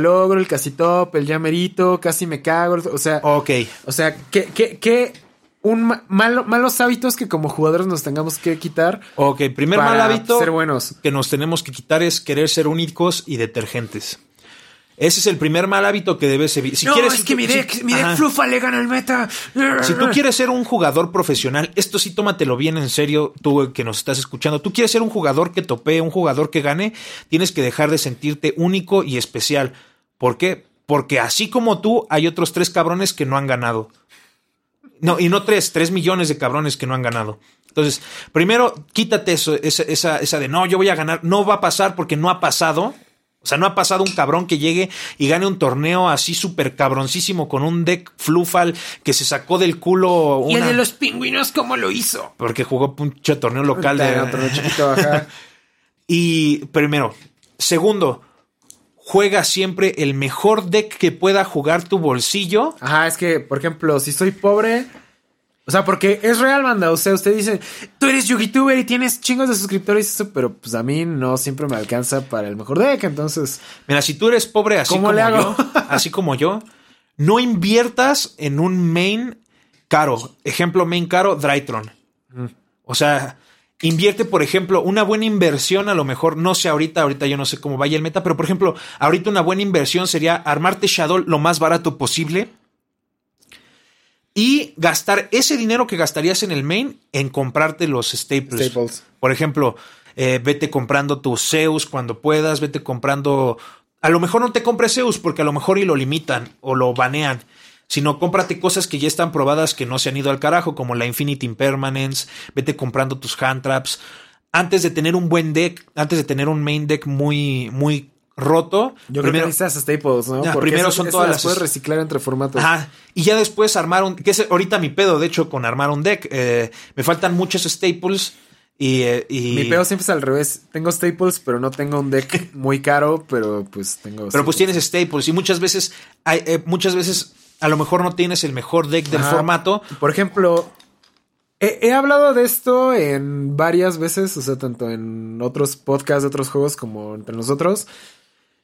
Logro, el casi top, el llamerito, casi me cago, o sea, Ok. o sea, que, que, que un ma- malo- malos hábitos que como jugadores nos tengamos que quitar Ok, primer para mal hábito ser buenos. que nos tenemos que quitar es querer ser únicos y detergentes. Ese es el primer mal hábito que debes evitar. Si no, quieres, es que mi si- deck, mi deck flufa le gana el meta. Si tú quieres ser un jugador profesional, esto sí tómatelo bien en serio, tú que nos estás escuchando. Tú quieres ser un jugador que topee, un jugador que gane, tienes que dejar de sentirte único y especial. ¿Por qué? Porque así como tú, hay otros tres cabrones que no han ganado. No, y no tres, tres millones de cabrones que no han ganado. Entonces, primero, quítate eso, esa, esa, esa de no, yo voy a ganar. No va a pasar porque no ha pasado. O sea, no ha pasado un cabrón que llegue y gane un torneo así súper cabroncísimo con un deck flufal que se sacó del culo. Y el de los pingüinos, ¿cómo lo hizo? Porque jugó un torneo local de. Chiquito, ajá. [laughs] Y primero. Segundo, juega siempre el mejor deck que pueda jugar tu bolsillo. Ajá, es que, por ejemplo, si soy pobre. O sea, porque es real, banda. O sea, usted dice, tú eres YouTuber y tienes chingos de suscriptores y eso, pero pues a mí no siempre me alcanza para el mejor deck. Entonces, Mira, si tú eres pobre así ¿Cómo como le hago? yo, así como yo, no inviertas en un main caro. Ejemplo, main caro, Drytron. O sea, invierte, por ejemplo, una buena inversión, a lo mejor, no sé ahorita, ahorita yo no sé cómo vaya el meta, pero por ejemplo, ahorita una buena inversión sería armarte Shadow lo más barato posible y gastar ese dinero que gastarías en el main en comprarte los staples. Staples. Por ejemplo, eh, vete comprando tus Zeus cuando puedas, vete comprando. A lo mejor no te compres Zeus porque a lo mejor y lo limitan o lo banean. sino cómprate cosas que ya están probadas que no se han ido al carajo, como la Infinite Impermanence, vete comprando tus hand traps. Antes de tener un buen deck, antes de tener un main deck muy, muy roto. Yo primero, creo que necesitas staples, ¿no? Ya, primero esas- son esas todas las las- puedes reciclar entre formatos. Ajá. Y ya después armar un. Que es ahorita mi pedo, de hecho, con armar un deck. Eh, me faltan muchos staples. Y, eh, y- Mi pedo siempre es al revés. Tengo staples, pero no tengo un deck [laughs] muy caro, pero pues tengo. Pero pues tienes staples. Y muchas veces. Hay, eh, muchas veces. A lo mejor no tienes el mejor deck del Ajá. formato. Por ejemplo, he, he hablado de esto en varias veces, o sea, tanto en otros podcasts de otros juegos como entre nosotros.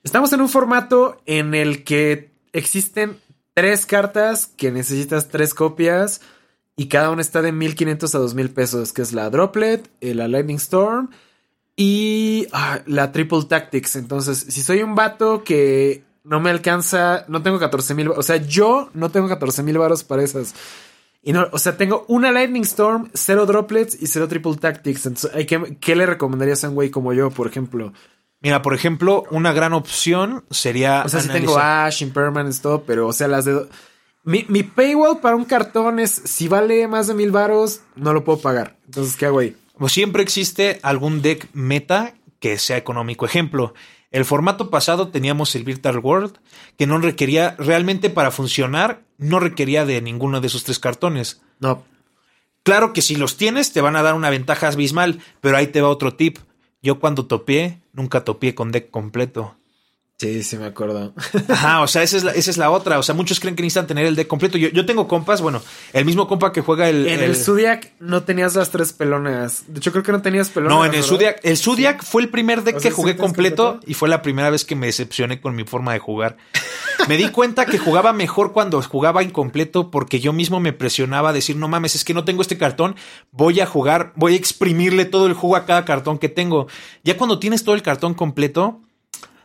Estamos en un formato en el que existen tres cartas que necesitas tres copias y cada una está de 1500 a 2000 pesos, que es la Droplet, eh, la Lightning Storm y ah, la Triple Tactics. Entonces, si soy un vato que no me alcanza, no tengo 14 mil, o sea, yo no tengo 14 mil varos para esas. Y no, o sea, tengo una Lightning Storm, cero Droplets y cero Triple Tactics. Entonces, que, ¿qué le recomendarías a un güey como yo, por ejemplo? Mira, por ejemplo, una gran opción sería. O sea, si tengo Ash, Impermanence, todo, pero, o sea, las de... Mi, mi paywall para un cartón es, si vale más de mil varos, no lo puedo pagar. Entonces, ¿qué hago ahí? Pues siempre existe algún deck meta que sea económico. Ejemplo, el formato pasado teníamos el Virtual World, que no requería, realmente para funcionar, no requería de ninguno de esos tres cartones. No, Claro que si los tienes te van a dar una ventaja abismal, pero ahí te va otro tip. Yo cuando topié, nunca topié con deck completo. Sí, sí me acuerdo. [laughs] Ajá, o sea, esa es la, esa es la otra. O sea, muchos creen que necesitan tener el deck completo. Yo, yo tengo compas, bueno, el mismo compa que juega el... En el Zodiac no tenías las tres pelonas. De hecho, creo que no tenías pelonas. No, en el ¿verdad? Zodiac. El Zodiac fue el primer deck O sea, que jugué ¿sí tienes completo completo? y fue la primera vez que me decepcioné con mi forma de jugar. Me di cuenta que jugaba mejor cuando jugaba incompleto porque yo mismo me presionaba a decir, no mames, es que no tengo este cartón, voy a jugar, voy a exprimirle todo el jugo a cada cartón que tengo. Ya cuando tienes todo el cartón completo,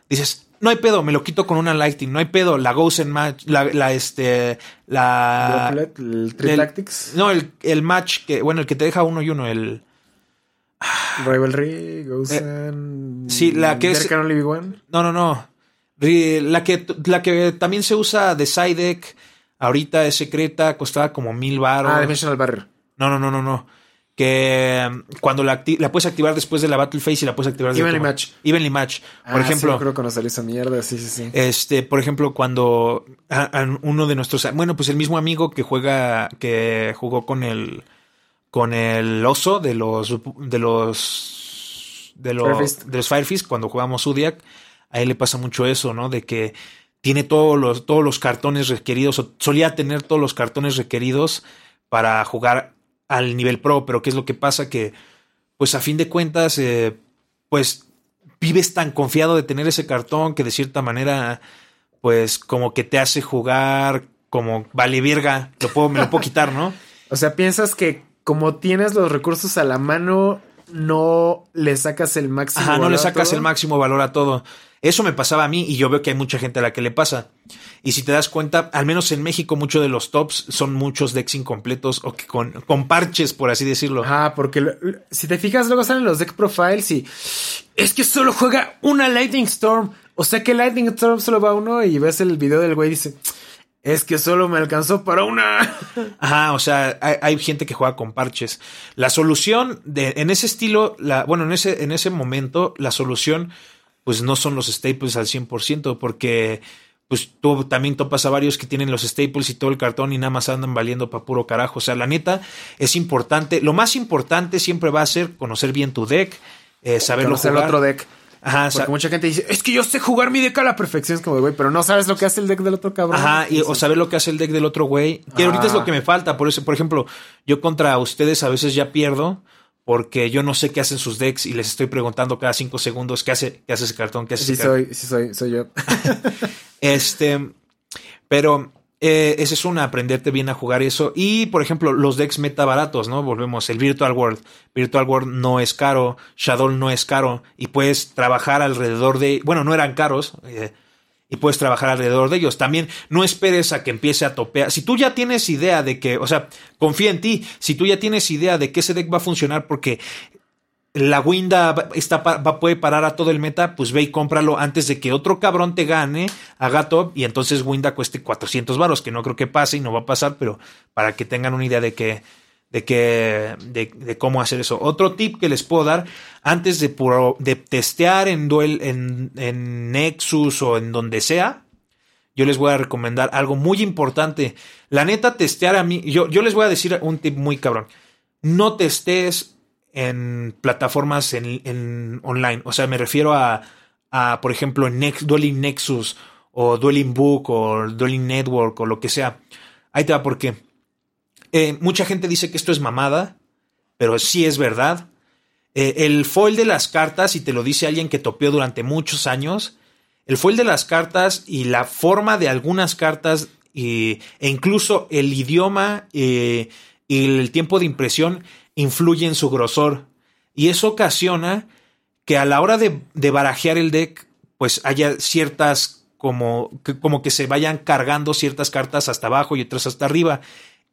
dices, no hay pedo, me lo quito con una Lightning, no hay pedo, la Ghost Match, la, la, este, la... Droplet, el No, el, el match que, bueno, el que te deja uno y uno, el... [sighs] Rivalry, Ghost Eh, sí, la que es- One. No, no, no. La que, la que también se usa de side deck, ahorita es secreta, costaba como mil baros. Ah, Dimensional Barrier. no, no, no, no, no. Que um, cuando la, la puedes activar después de la Battle Phase y la puedes activar desde Evenly Match. Evenly Match. Por Ah, ejemplo, Sí, creo que nos salió esa mierda, sí, sí, sí. este, por ejemplo, cuando a- a uno de nuestros, bueno, pues el mismo amigo que juega, que jugó con el, con el oso de los, de los, de los, Firefist. de los Firefist, cuando jugamos Zodiac, a él le pasa mucho eso, ¿no? De que tiene todos los, todos los cartones requeridos, o solía tener todos los cartones requeridos para jugar al nivel pro, pero ¿qué es lo que pasa? Que, pues a fin de cuentas, eh, pues vives tan confiado de tener ese cartón que de cierta manera, pues como que te hace jugar como vale verga, lo puedo, me lo puedo quitar, ¿no? [laughs] O sea, piensas que como tienes los recursos a la mano, no le sacas el máximo. Ajá, no le a sacas todo? el máximo valor a todo. Eso me pasaba a mí y yo veo que hay mucha gente a la que le pasa. Y si te das cuenta, al menos en México, muchos de los tops son muchos decks incompletos o que con, con parches, por así decirlo. Ajá, porque lo- si te fijas, luego salen los deck profiles y es que solo juega una Lightning Storm. O sea que Lightning Storm solo va uno y ves el video del güey y dice, es que solo me alcanzó para una. [laughs] Ajá, o sea, hay, hay gente que juega con parches. La solución de, en ese estilo, la, bueno, en ese, en ese momento, la solución, pues no son los staples al 100%, porque pues tú también topas a varios que tienen los staples y todo el cartón y nada más andan valiendo pa' puro carajo. O sea, la neta es importante. Lo más importante siempre va a ser conocer bien tu deck, eh, saberlo Conocer el jugar. otro deck. Ajá, Porque mucha gente dice, es que yo sé jugar mi deck a la perfección. Es como, güey, pero no sabes lo que hace el deck del otro cabrón. Ajá, y, o saber lo que hace el deck del otro güey. Que ahorita es lo Ah. que me falta. Por eso, por ejemplo, yo contra ustedes a veces ya pierdo. Porque yo no sé qué hacen sus decks y les estoy preguntando cada cinco segundos qué hace, qué hace ese cartón, qué hace Sí ese cartón. soy, sí soy, soy yo. [laughs] [laughs] Este, pero eh, esa es una, aprenderte bien a jugar eso. Y, por ejemplo, los decks meta baratos, ¿no? Volvemos, el Virtual World. Virtual World no es caro, Shadow no es caro, y puedes trabajar alrededor de, bueno, no eran caros, eh, y puedes trabajar alrededor de ellos. También no esperes a que empiece a topear. Si tú ya tienes idea de que, o sea, confía en ti, si tú ya tienes idea de que ese deck va a funcionar porque la Winda va, puede parar a todo el meta, pues ve y cómpralo antes de que otro cabrón te gane, haga top y entonces Winda cueste 400 varos, que no creo que pase y no va a pasar, pero para que tengan una idea de que de que de, cómo hacer eso. Otro tip que les puedo dar antes de, de testear en, duel, en, en Nexus o en donde sea, yo les voy a recomendar algo muy importante. La neta, testear a mí, yo, yo les voy a decir un tip muy cabrón. No testees en plataformas en, online. O sea, me refiero a, a por ejemplo, Next, Dueling Nexus o Dueling Book o Dueling Network o lo que sea. Ahí te va porque eh, mucha gente dice que esto es mamada, pero sí es verdad. Eh, el foil de las cartas, y te lo dice alguien que topeó durante muchos años, el foil de las cartas y la forma de algunas cartas e incluso el idioma eh, y el tiempo de impresión influye en su grosor. Y eso ocasiona que a la hora de, barajear el deck, pues haya ciertas como que, como que se vayan cargando ciertas cartas hasta abajo y otras hasta arriba.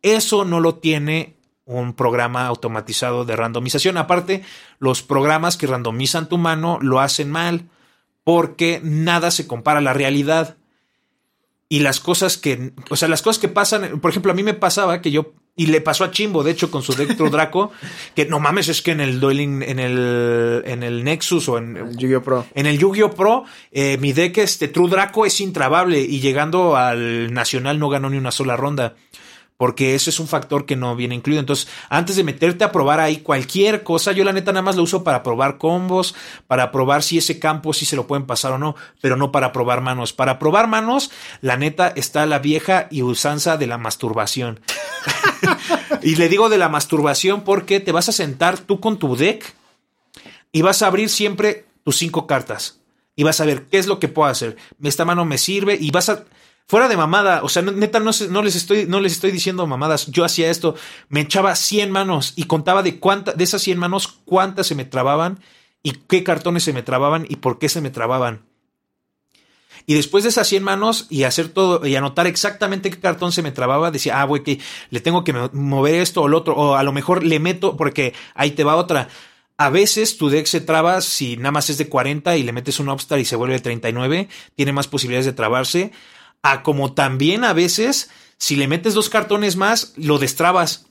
Eso no lo tiene un programa automatizado de randomización. Aparte, los programas que randomizan tu mano lo hacen mal porque nada se compara a la realidad. Y las cosas que, o sea, las cosas que pasan, por ejemplo, a mí me pasaba que yo y le pasó a Chimbo, de hecho, con su deck [laughs] Draco, que no mames, es que en el Dueling, en el, en el Nexus o en el Yu-Gi-Oh! Pro. En el Yu-Gi-Oh! Pro, eh, mi deck este True Draco es intrabable y llegando al Nacional no ganó ni una sola ronda porque eso es un factor que no viene incluido. Entonces, antes de meterte a probar ahí cualquier cosa, yo la neta nada más lo uso para probar combos, para probar si ese campo si se lo pueden pasar o no, pero no para probar manos. Para probar manos, la neta está la vieja y usanza de la masturbación. [laughs] y le digo de la masturbación porque te vas a sentar tú con tu deck y vas a abrir siempre tus cinco cartas. Y vas a ver qué es lo que puedo hacer. Esta mano me sirve y vas a Fuera de mamada, o sea, neta, no, no, les estoy, no les estoy diciendo mamadas. Yo hacía esto, me echaba 100 manos y contaba de cuántas, de esas 100 manos, cuántas se me trababan y qué cartones se me trababan y por qué se me trababan. Y después de esas 100 manos y hacer todo y anotar exactamente qué cartón se me trababa, decía, ah, güey, que le tengo que mover esto o lo otro, o a lo mejor le meto, porque ahí te va otra. A veces tu deck se traba si nada más es de 40 y le metes un Upstar y se vuelve de 39, tiene más posibilidades de trabarse a como también a veces, si le metes dos cartones más, lo destrabas.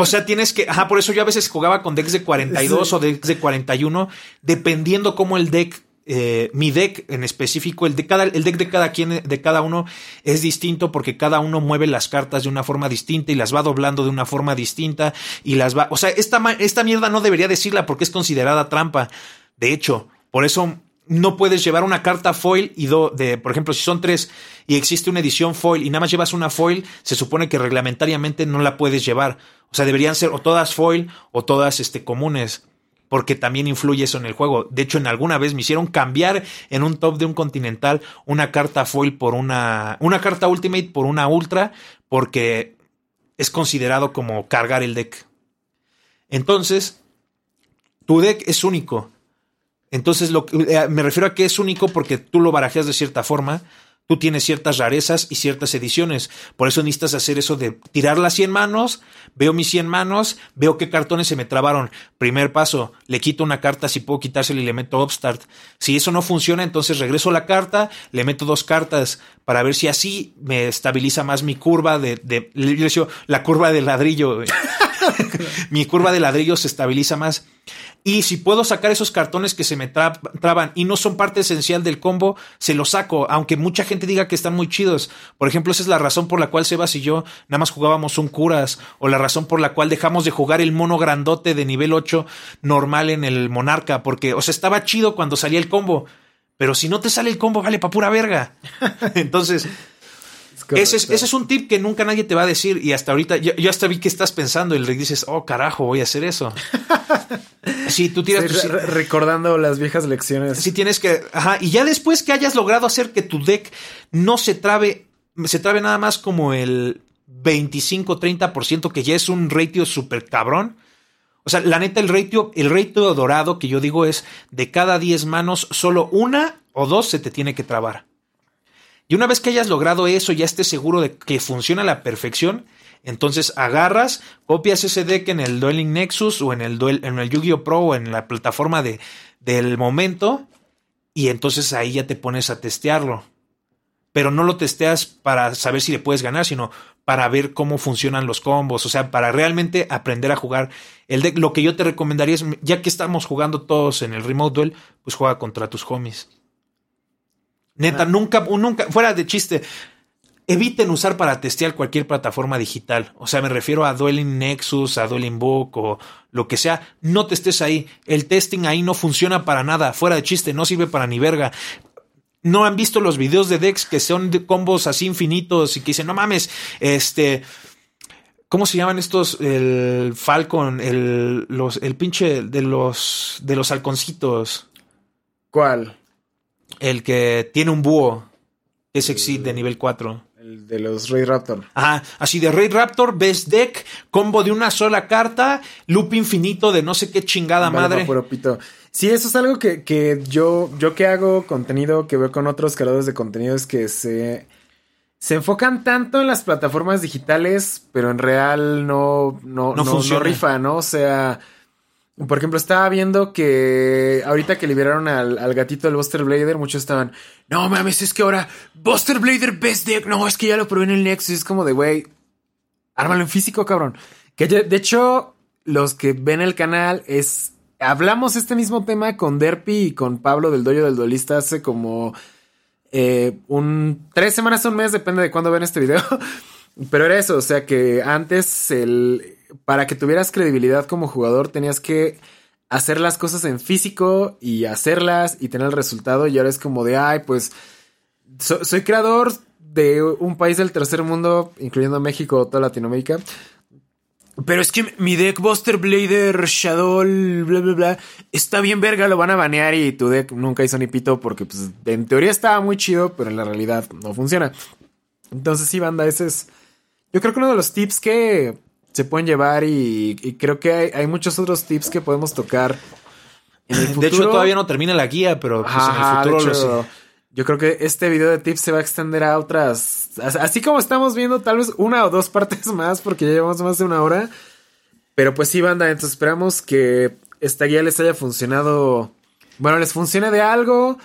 O sea, tienes que, ajá, por eso yo a veces jugaba con decks de 42 o decks de 41, dependiendo cómo el deck, eh, mi deck en específico, el, de cada, el deck de cada quien, de cada uno es distinto porque cada uno mueve las cartas de una forma distinta y las va doblando de una forma distinta y las va, o sea, esta, esta mierda no debería decirla porque es considerada trampa. De hecho, por eso no puedes llevar una carta foil y do, de, por ejemplo, si son tres y existe una edición foil y nada más llevas una foil, se supone que reglamentariamente no la puedes llevar. O sea, deberían ser o todas foil o todas este, comunes. Porque también influye eso en el juego. De hecho, en alguna vez me hicieron cambiar en un top de un continental una carta foil por una. una carta ultimate por una ultra. Porque es considerado como cargar el deck. Entonces, tu deck es único entonces, lo, eh, me refiero a que es único porque tú lo barajeas de cierta forma, tú tienes ciertas rarezas y ciertas ediciones. Por eso necesitas hacer eso de tirar las 100 manos, veo mis 100 manos, veo qué cartones se me trabaron. Primer paso, le quito una carta si puedo quitársela y le meto upstart. Si eso no funciona, entonces regreso la carta, le meto dos cartas para ver si así me estabiliza más mi curva de, de la curva de ladrillo. [laughs] mi curva de ladrillo se estabiliza más. Y si puedo sacar esos cartones que se me traban y no son parte esencial del combo, se los saco, aunque mucha gente diga que están muy chidos. Por ejemplo, esa es la razón por la cual Sebas y yo nada más jugábamos un curas, o la razón por la cual dejamos de jugar el mono grandote de nivel 8 normal en el monarca, porque, o sea, estaba chido cuando salía el combo. Pero si no te sale el combo, vale pa' pura verga. [laughs] Entonces, ese es, un tip que nunca nadie te va a decir y hasta ahorita yo, hasta vi que estás pensando y le dices, oh carajo, voy a hacer eso. [laughs] Si tú tiras... recordando las viejas lecciones. Si tienes que... Ajá, y ya después que hayas logrado hacer que tu deck no se trabe, se trabe nada más como el 25-30%, que ya es un ratio súper cabrón. O sea, la neta, el ratio, el ratio dorado que yo digo es de cada 10 manos, solo una o dos se te tiene que trabar. Y una vez que hayas logrado eso, ya estés seguro de que funciona a la perfección, entonces agarras, copias ese deck en el Dueling Nexus o en el, Duel, en el Yu-Gi-Oh! Pro o en la plataforma de, del momento y entonces ahí ya te pones a testearlo. Pero no lo testeas para saber si le puedes ganar, sino para ver cómo funcionan los combos, o sea, para realmente aprender a jugar el deck. Lo que yo te recomendaría es, ya que estamos jugando todos en el Remote Duel, pues juega contra tus homies. Neta, nunca, nunca, fuera de chiste, eviten usar para testear cualquier plataforma digital. O sea, me refiero a Dueling Nexus, a Dueling Book o lo que sea. No te estés ahí. El testing ahí no funciona para nada. Fuera de chiste, no sirve para ni verga. No han visto los videos de Dex que son de combos así infinitos y que dicen, no mames, este. ¿Cómo se llaman estos? El Falcon, el, los, el pinche de los, de los halconcitos. ¿Cuál? El que tiene un búho. Es Exit de nivel 4. El de los Ray Raptor. Ajá, así de Ray Raptor, best deck, combo de una sola carta, loop infinito de no sé qué chingada Vale, madre. puro pito. Sí, eso es algo que, que yo, yo que hago contenido, que veo con otros creadores de contenido, es que se, se enfocan tanto en las plataformas digitales, pero en real no, no, No no, no rifa, ¿no? O sea, por ejemplo, estaba viendo que ahorita que liberaron al, gatito del Buster Blader, muchos estaban, no mames, es que ahora Buster Blader Best Deck, no, es que ya lo probé en el Nexus, es como de, güey, ármalo en físico, cabrón. Que de hecho, los que ven el canal es. Hablamos este mismo tema con Derpy y con Pablo del Doyo del Duelista hace como eh, un tres semanas un mes, depende de cuándo ven este video. [laughs] Pero era eso, o sea que antes el para que tuvieras credibilidad como jugador tenías que hacer las cosas en físico y hacerlas y tener el resultado y ahora es como de, ay, pues so- soy creador de un país del tercer mundo, incluyendo México o toda Latinoamérica. Pero es que mi deck Buster Blader Shadow, bla, bla, bla, está bien verga, lo van a banear y tu deck nunca hizo ni pito porque pues, en teoría estaba muy chido, pero en la realidad no funciona. Entonces sí, banda, ese es... Yo creo que uno de los tips que se pueden llevar y, y creo que hay, hay muchos otros tips que podemos tocar en el futuro. [laughs] De hecho, todavía no termina la guía, pero pues, Ajá, en el futuro lo sé. Yo creo que este video de tips se va a extender a otras. as- Así como estamos viendo, tal vez una o dos [laughs] partes más, porque ya llevamos más de una hora. Pero pues sí, banda, entonces esperamos que esta guía les haya funcionado. Bueno, les funcione de algo.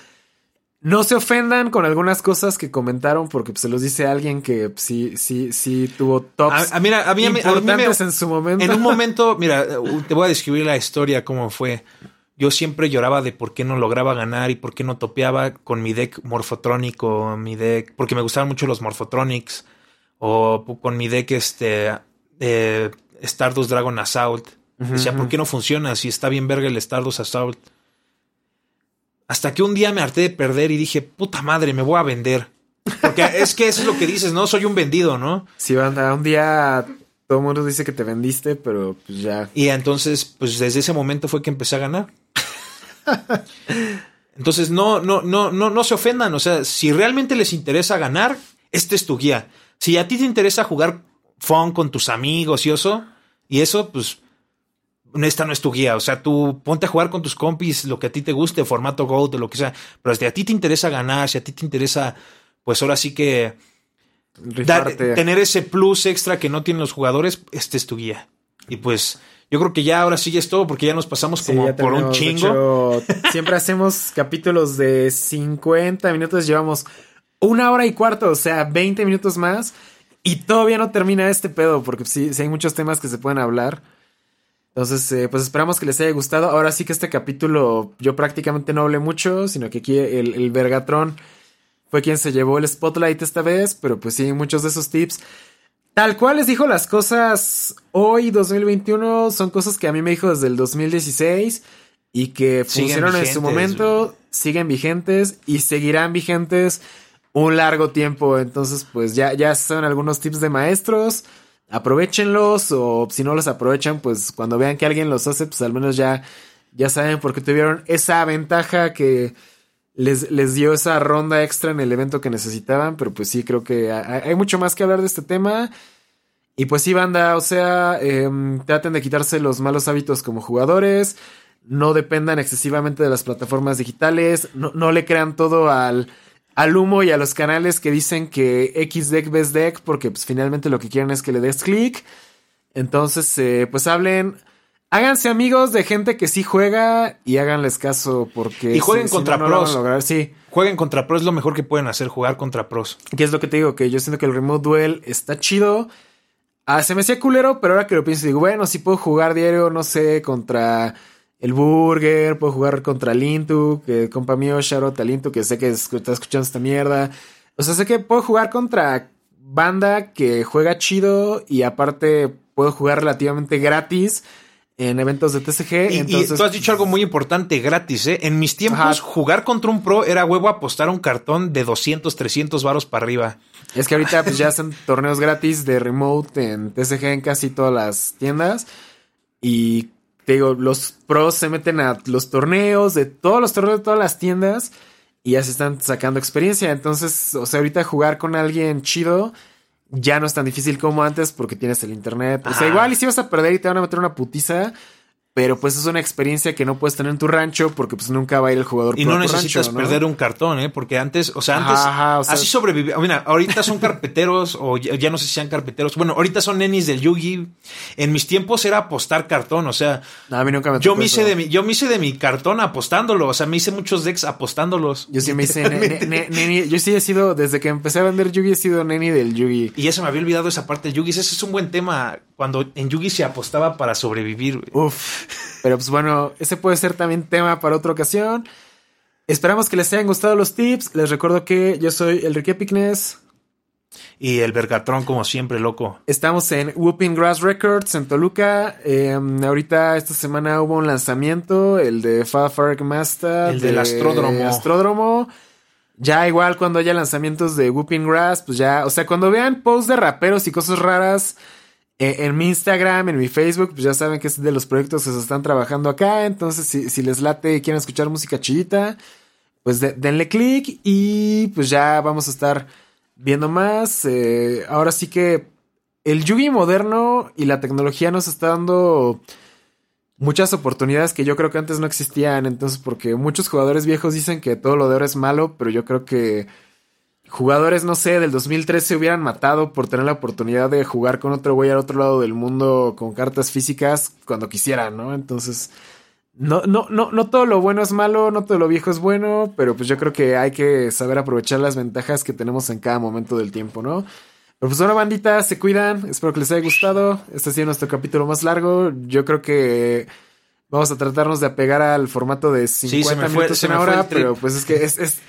No se ofendan con algunas cosas que comentaron, porque pues, se los dice alguien que pues, sí, sí, sí tuvo tops A- a- mira, a mí- a mí- a mí me- importantes en su momento. En un [laughs] momento, mira, te voy a describir la historia, cómo fue. Yo siempre lloraba de por qué no lograba ganar y por qué no topeaba con mi deck morfotrónico, mi deck, porque me gustaban mucho los morfotronics, o con mi deck este eh, Stardust Dragon Assault. Decía, ¿por qué no funciona si está bien verga el Stardust Assault? Hasta que un día me harté de perder y dije, puta madre, me voy a vender. Porque [laughs] es que eso es lo que dices, ¿no? Soy un vendido, ¿no? Sí, banda, un día todo el mundo dice que te vendiste, pero pues ya. Y entonces, pues desde ese momento fue que empecé a ganar. [laughs] Entonces, no, no, no, no, no se ofendan. O sea, si realmente les interesa ganar, este es tu guía. Si a ti te interesa jugar fun con tus amigos y eso, y eso, pues, esta no es tu guía. O sea, tú ponte a jugar con tus compis lo que a ti te guste, formato Gold o lo que sea. Pero si a ti te interesa ganar, si a ti te interesa, pues ahora sí que dar- tener ese plus extra que no tienen los jugadores, este es tu guía. Y pues yo creo que ya ahora sí ya es todo porque ya nos pasamos Sí, como por un. De chingo. hecho, [laughs] siempre hacemos capítulos de 50 minutos, llevamos una hora y cuarto, o sea, 20 minutos más. Y todavía no termina este pedo, porque sí, sí hay muchos temas que se pueden hablar. Entonces, eh, pues esperamos que les haya gustado. Ahora sí que este capítulo yo prácticamente no hablé mucho, sino que aquí el, el Vergatron fue quien se llevó el spotlight esta vez, pero pues sí, muchos de esos tips. Tal cual les dijo las cosas hoy, 2021, son cosas que a mí me dijo desde el 2016 y que funcionaron en su momento, siguen vigentes y seguirán vigentes un largo tiempo. Entonces, pues ya, ya son algunos tips de maestros. Aprovechenlos o si no los aprovechan, pues cuando vean que alguien los hace, pues al menos ya, ya saben por qué tuvieron esa ventaja que les, les dio esa ronda extra en el evento que necesitaban. Pero pues sí, creo que hay, hay mucho más que hablar de este tema. Y pues sí, banda, o sea, em, traten de quitarse los malos hábitos como jugadores. No dependan excesivamente de las plataformas digitales. No, no le crean todo al, al humo y a los canales que dicen que X deck best deck, porque pues finalmente lo que quieren es que le des clic. Entonces, eh, pues hablen, háganse amigos de gente que sí juega y háganles caso porque... Y jueguen si- si contra no lo pros. lograr. Sí, Jueguen contra pros, es lo mejor que pueden hacer, jugar contra pros. que es lo que te digo, que yo siento que el Remote Duel está chido. Ah, se me hacía culero, pero ahora que lo pienso, digo, bueno, sí puedo jugar diario, no sé, contra el Burger, puedo jugar contra Lintu, que compa mío, Shadow Talintu, que sé que es- está escuchando esta mierda. O sea, sé que puedo jugar contra banda que juega chido y aparte puedo jugar relativamente gratis en eventos de TCG. Y, tú has dicho algo muy importante, gratis, ¿eh? En mis tiempos, Ajá. jugar contra un pro era huevo apostar un cartón de 200, 300 varos para arriba. Es que ahorita pues ya [laughs] hacen torneos gratis de remote en TCG en casi todas las tiendas. Y te digo, los pros se meten a los torneos de todos los torneos de todas las tiendas y ya se están sacando experiencia. Entonces, o sea, ahorita jugar con alguien chido ya no es tan difícil como antes porque tienes el internet. O sea, Ajá. igual y si vas a perder y te van a meter una putiza. Pero pues es una experiencia que no puedes tener en tu rancho porque pues nunca va a ir el jugador Y no necesitas rancho, ¿no? perder un cartón, ¿eh? Porque antes, o sea, antes Ajá, ajá, o sea- así sobrevivía. Mira, ahorita son [laughs] carpeteros o ya, ya no sé si sean carpeteros. Bueno, ahorita son nenis del Yugi. En mis tiempos era apostar cartón, o sea, No, a mí nunca me yo me hice eso. de mi, yo me hice de mi cartón apostándolo, o sea, me hice muchos decks apostándolos. Yo sí me hice ne- ne- ne- neni. Yo sí he sido, desde que empecé a vender Yugi, he sido neni del Yugi. Y ya se me había olvidado esa parte del Yugi. Ese es un buen tema cuando en Yugi se apostaba para sobrevivir. Uf. Pero pues bueno, ese puede ser también tema para otra ocasión. Esperamos que les hayan gustado los tips. Les recuerdo que yo soy Enrique Picnes. Y el Vergatron, como siempre, loco. Estamos en Whooping Grass Records en Toluca. Eh, ahorita esta semana hubo un lanzamiento, el de Far Master. El del Astródromo. Astródromo. Ya igual cuando haya lanzamientos de Whooping Grass, pues ya, o sea, cuando vean posts de raperos y cosas raras eh, en mi Instagram, en mi Facebook, pues ya saben que es de los proyectos que se están trabajando acá. Entonces, si, si les late y quieren escuchar música chidita, pues de- denle click y pues ya vamos a estar viendo más. Eh, ahora sí que el Yugi moderno y la tecnología nos está dando muchas oportunidades que yo creo que antes no existían. Entonces, porque muchos jugadores viejos dicen que todo lo de ahora es malo, pero yo creo que jugadores, no sé, del 2013 se hubieran matado por tener la oportunidad de jugar con otro güey al otro lado del mundo con cartas físicas cuando quisieran, ¿no? Entonces, no, no, no, no todo lo bueno es malo, no todo lo viejo es bueno, pero pues yo creo que hay que saber aprovechar las ventajas que tenemos en cada momento del tiempo, ¿no? Pero pues bueno, bandita, se cuidan, espero que les haya gustado. Este ha sido nuestro capítulo más largo. Yo creo que vamos a tratarnos de apegar al formato de 50 se me fue- minutos se una me hora, pero pues es que es, es-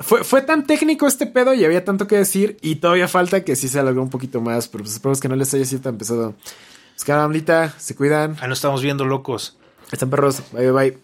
fue, fue tan técnico este pedo y había tanto que decir y todavía falta que sí se alargó un poquito más, pero pues esperemos que no les haya sido tan pesado. Pues bandita, se cuidan. Ahí nos estamos viendo locos. Están perros. Bye, bye, bye.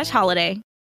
slash holiday.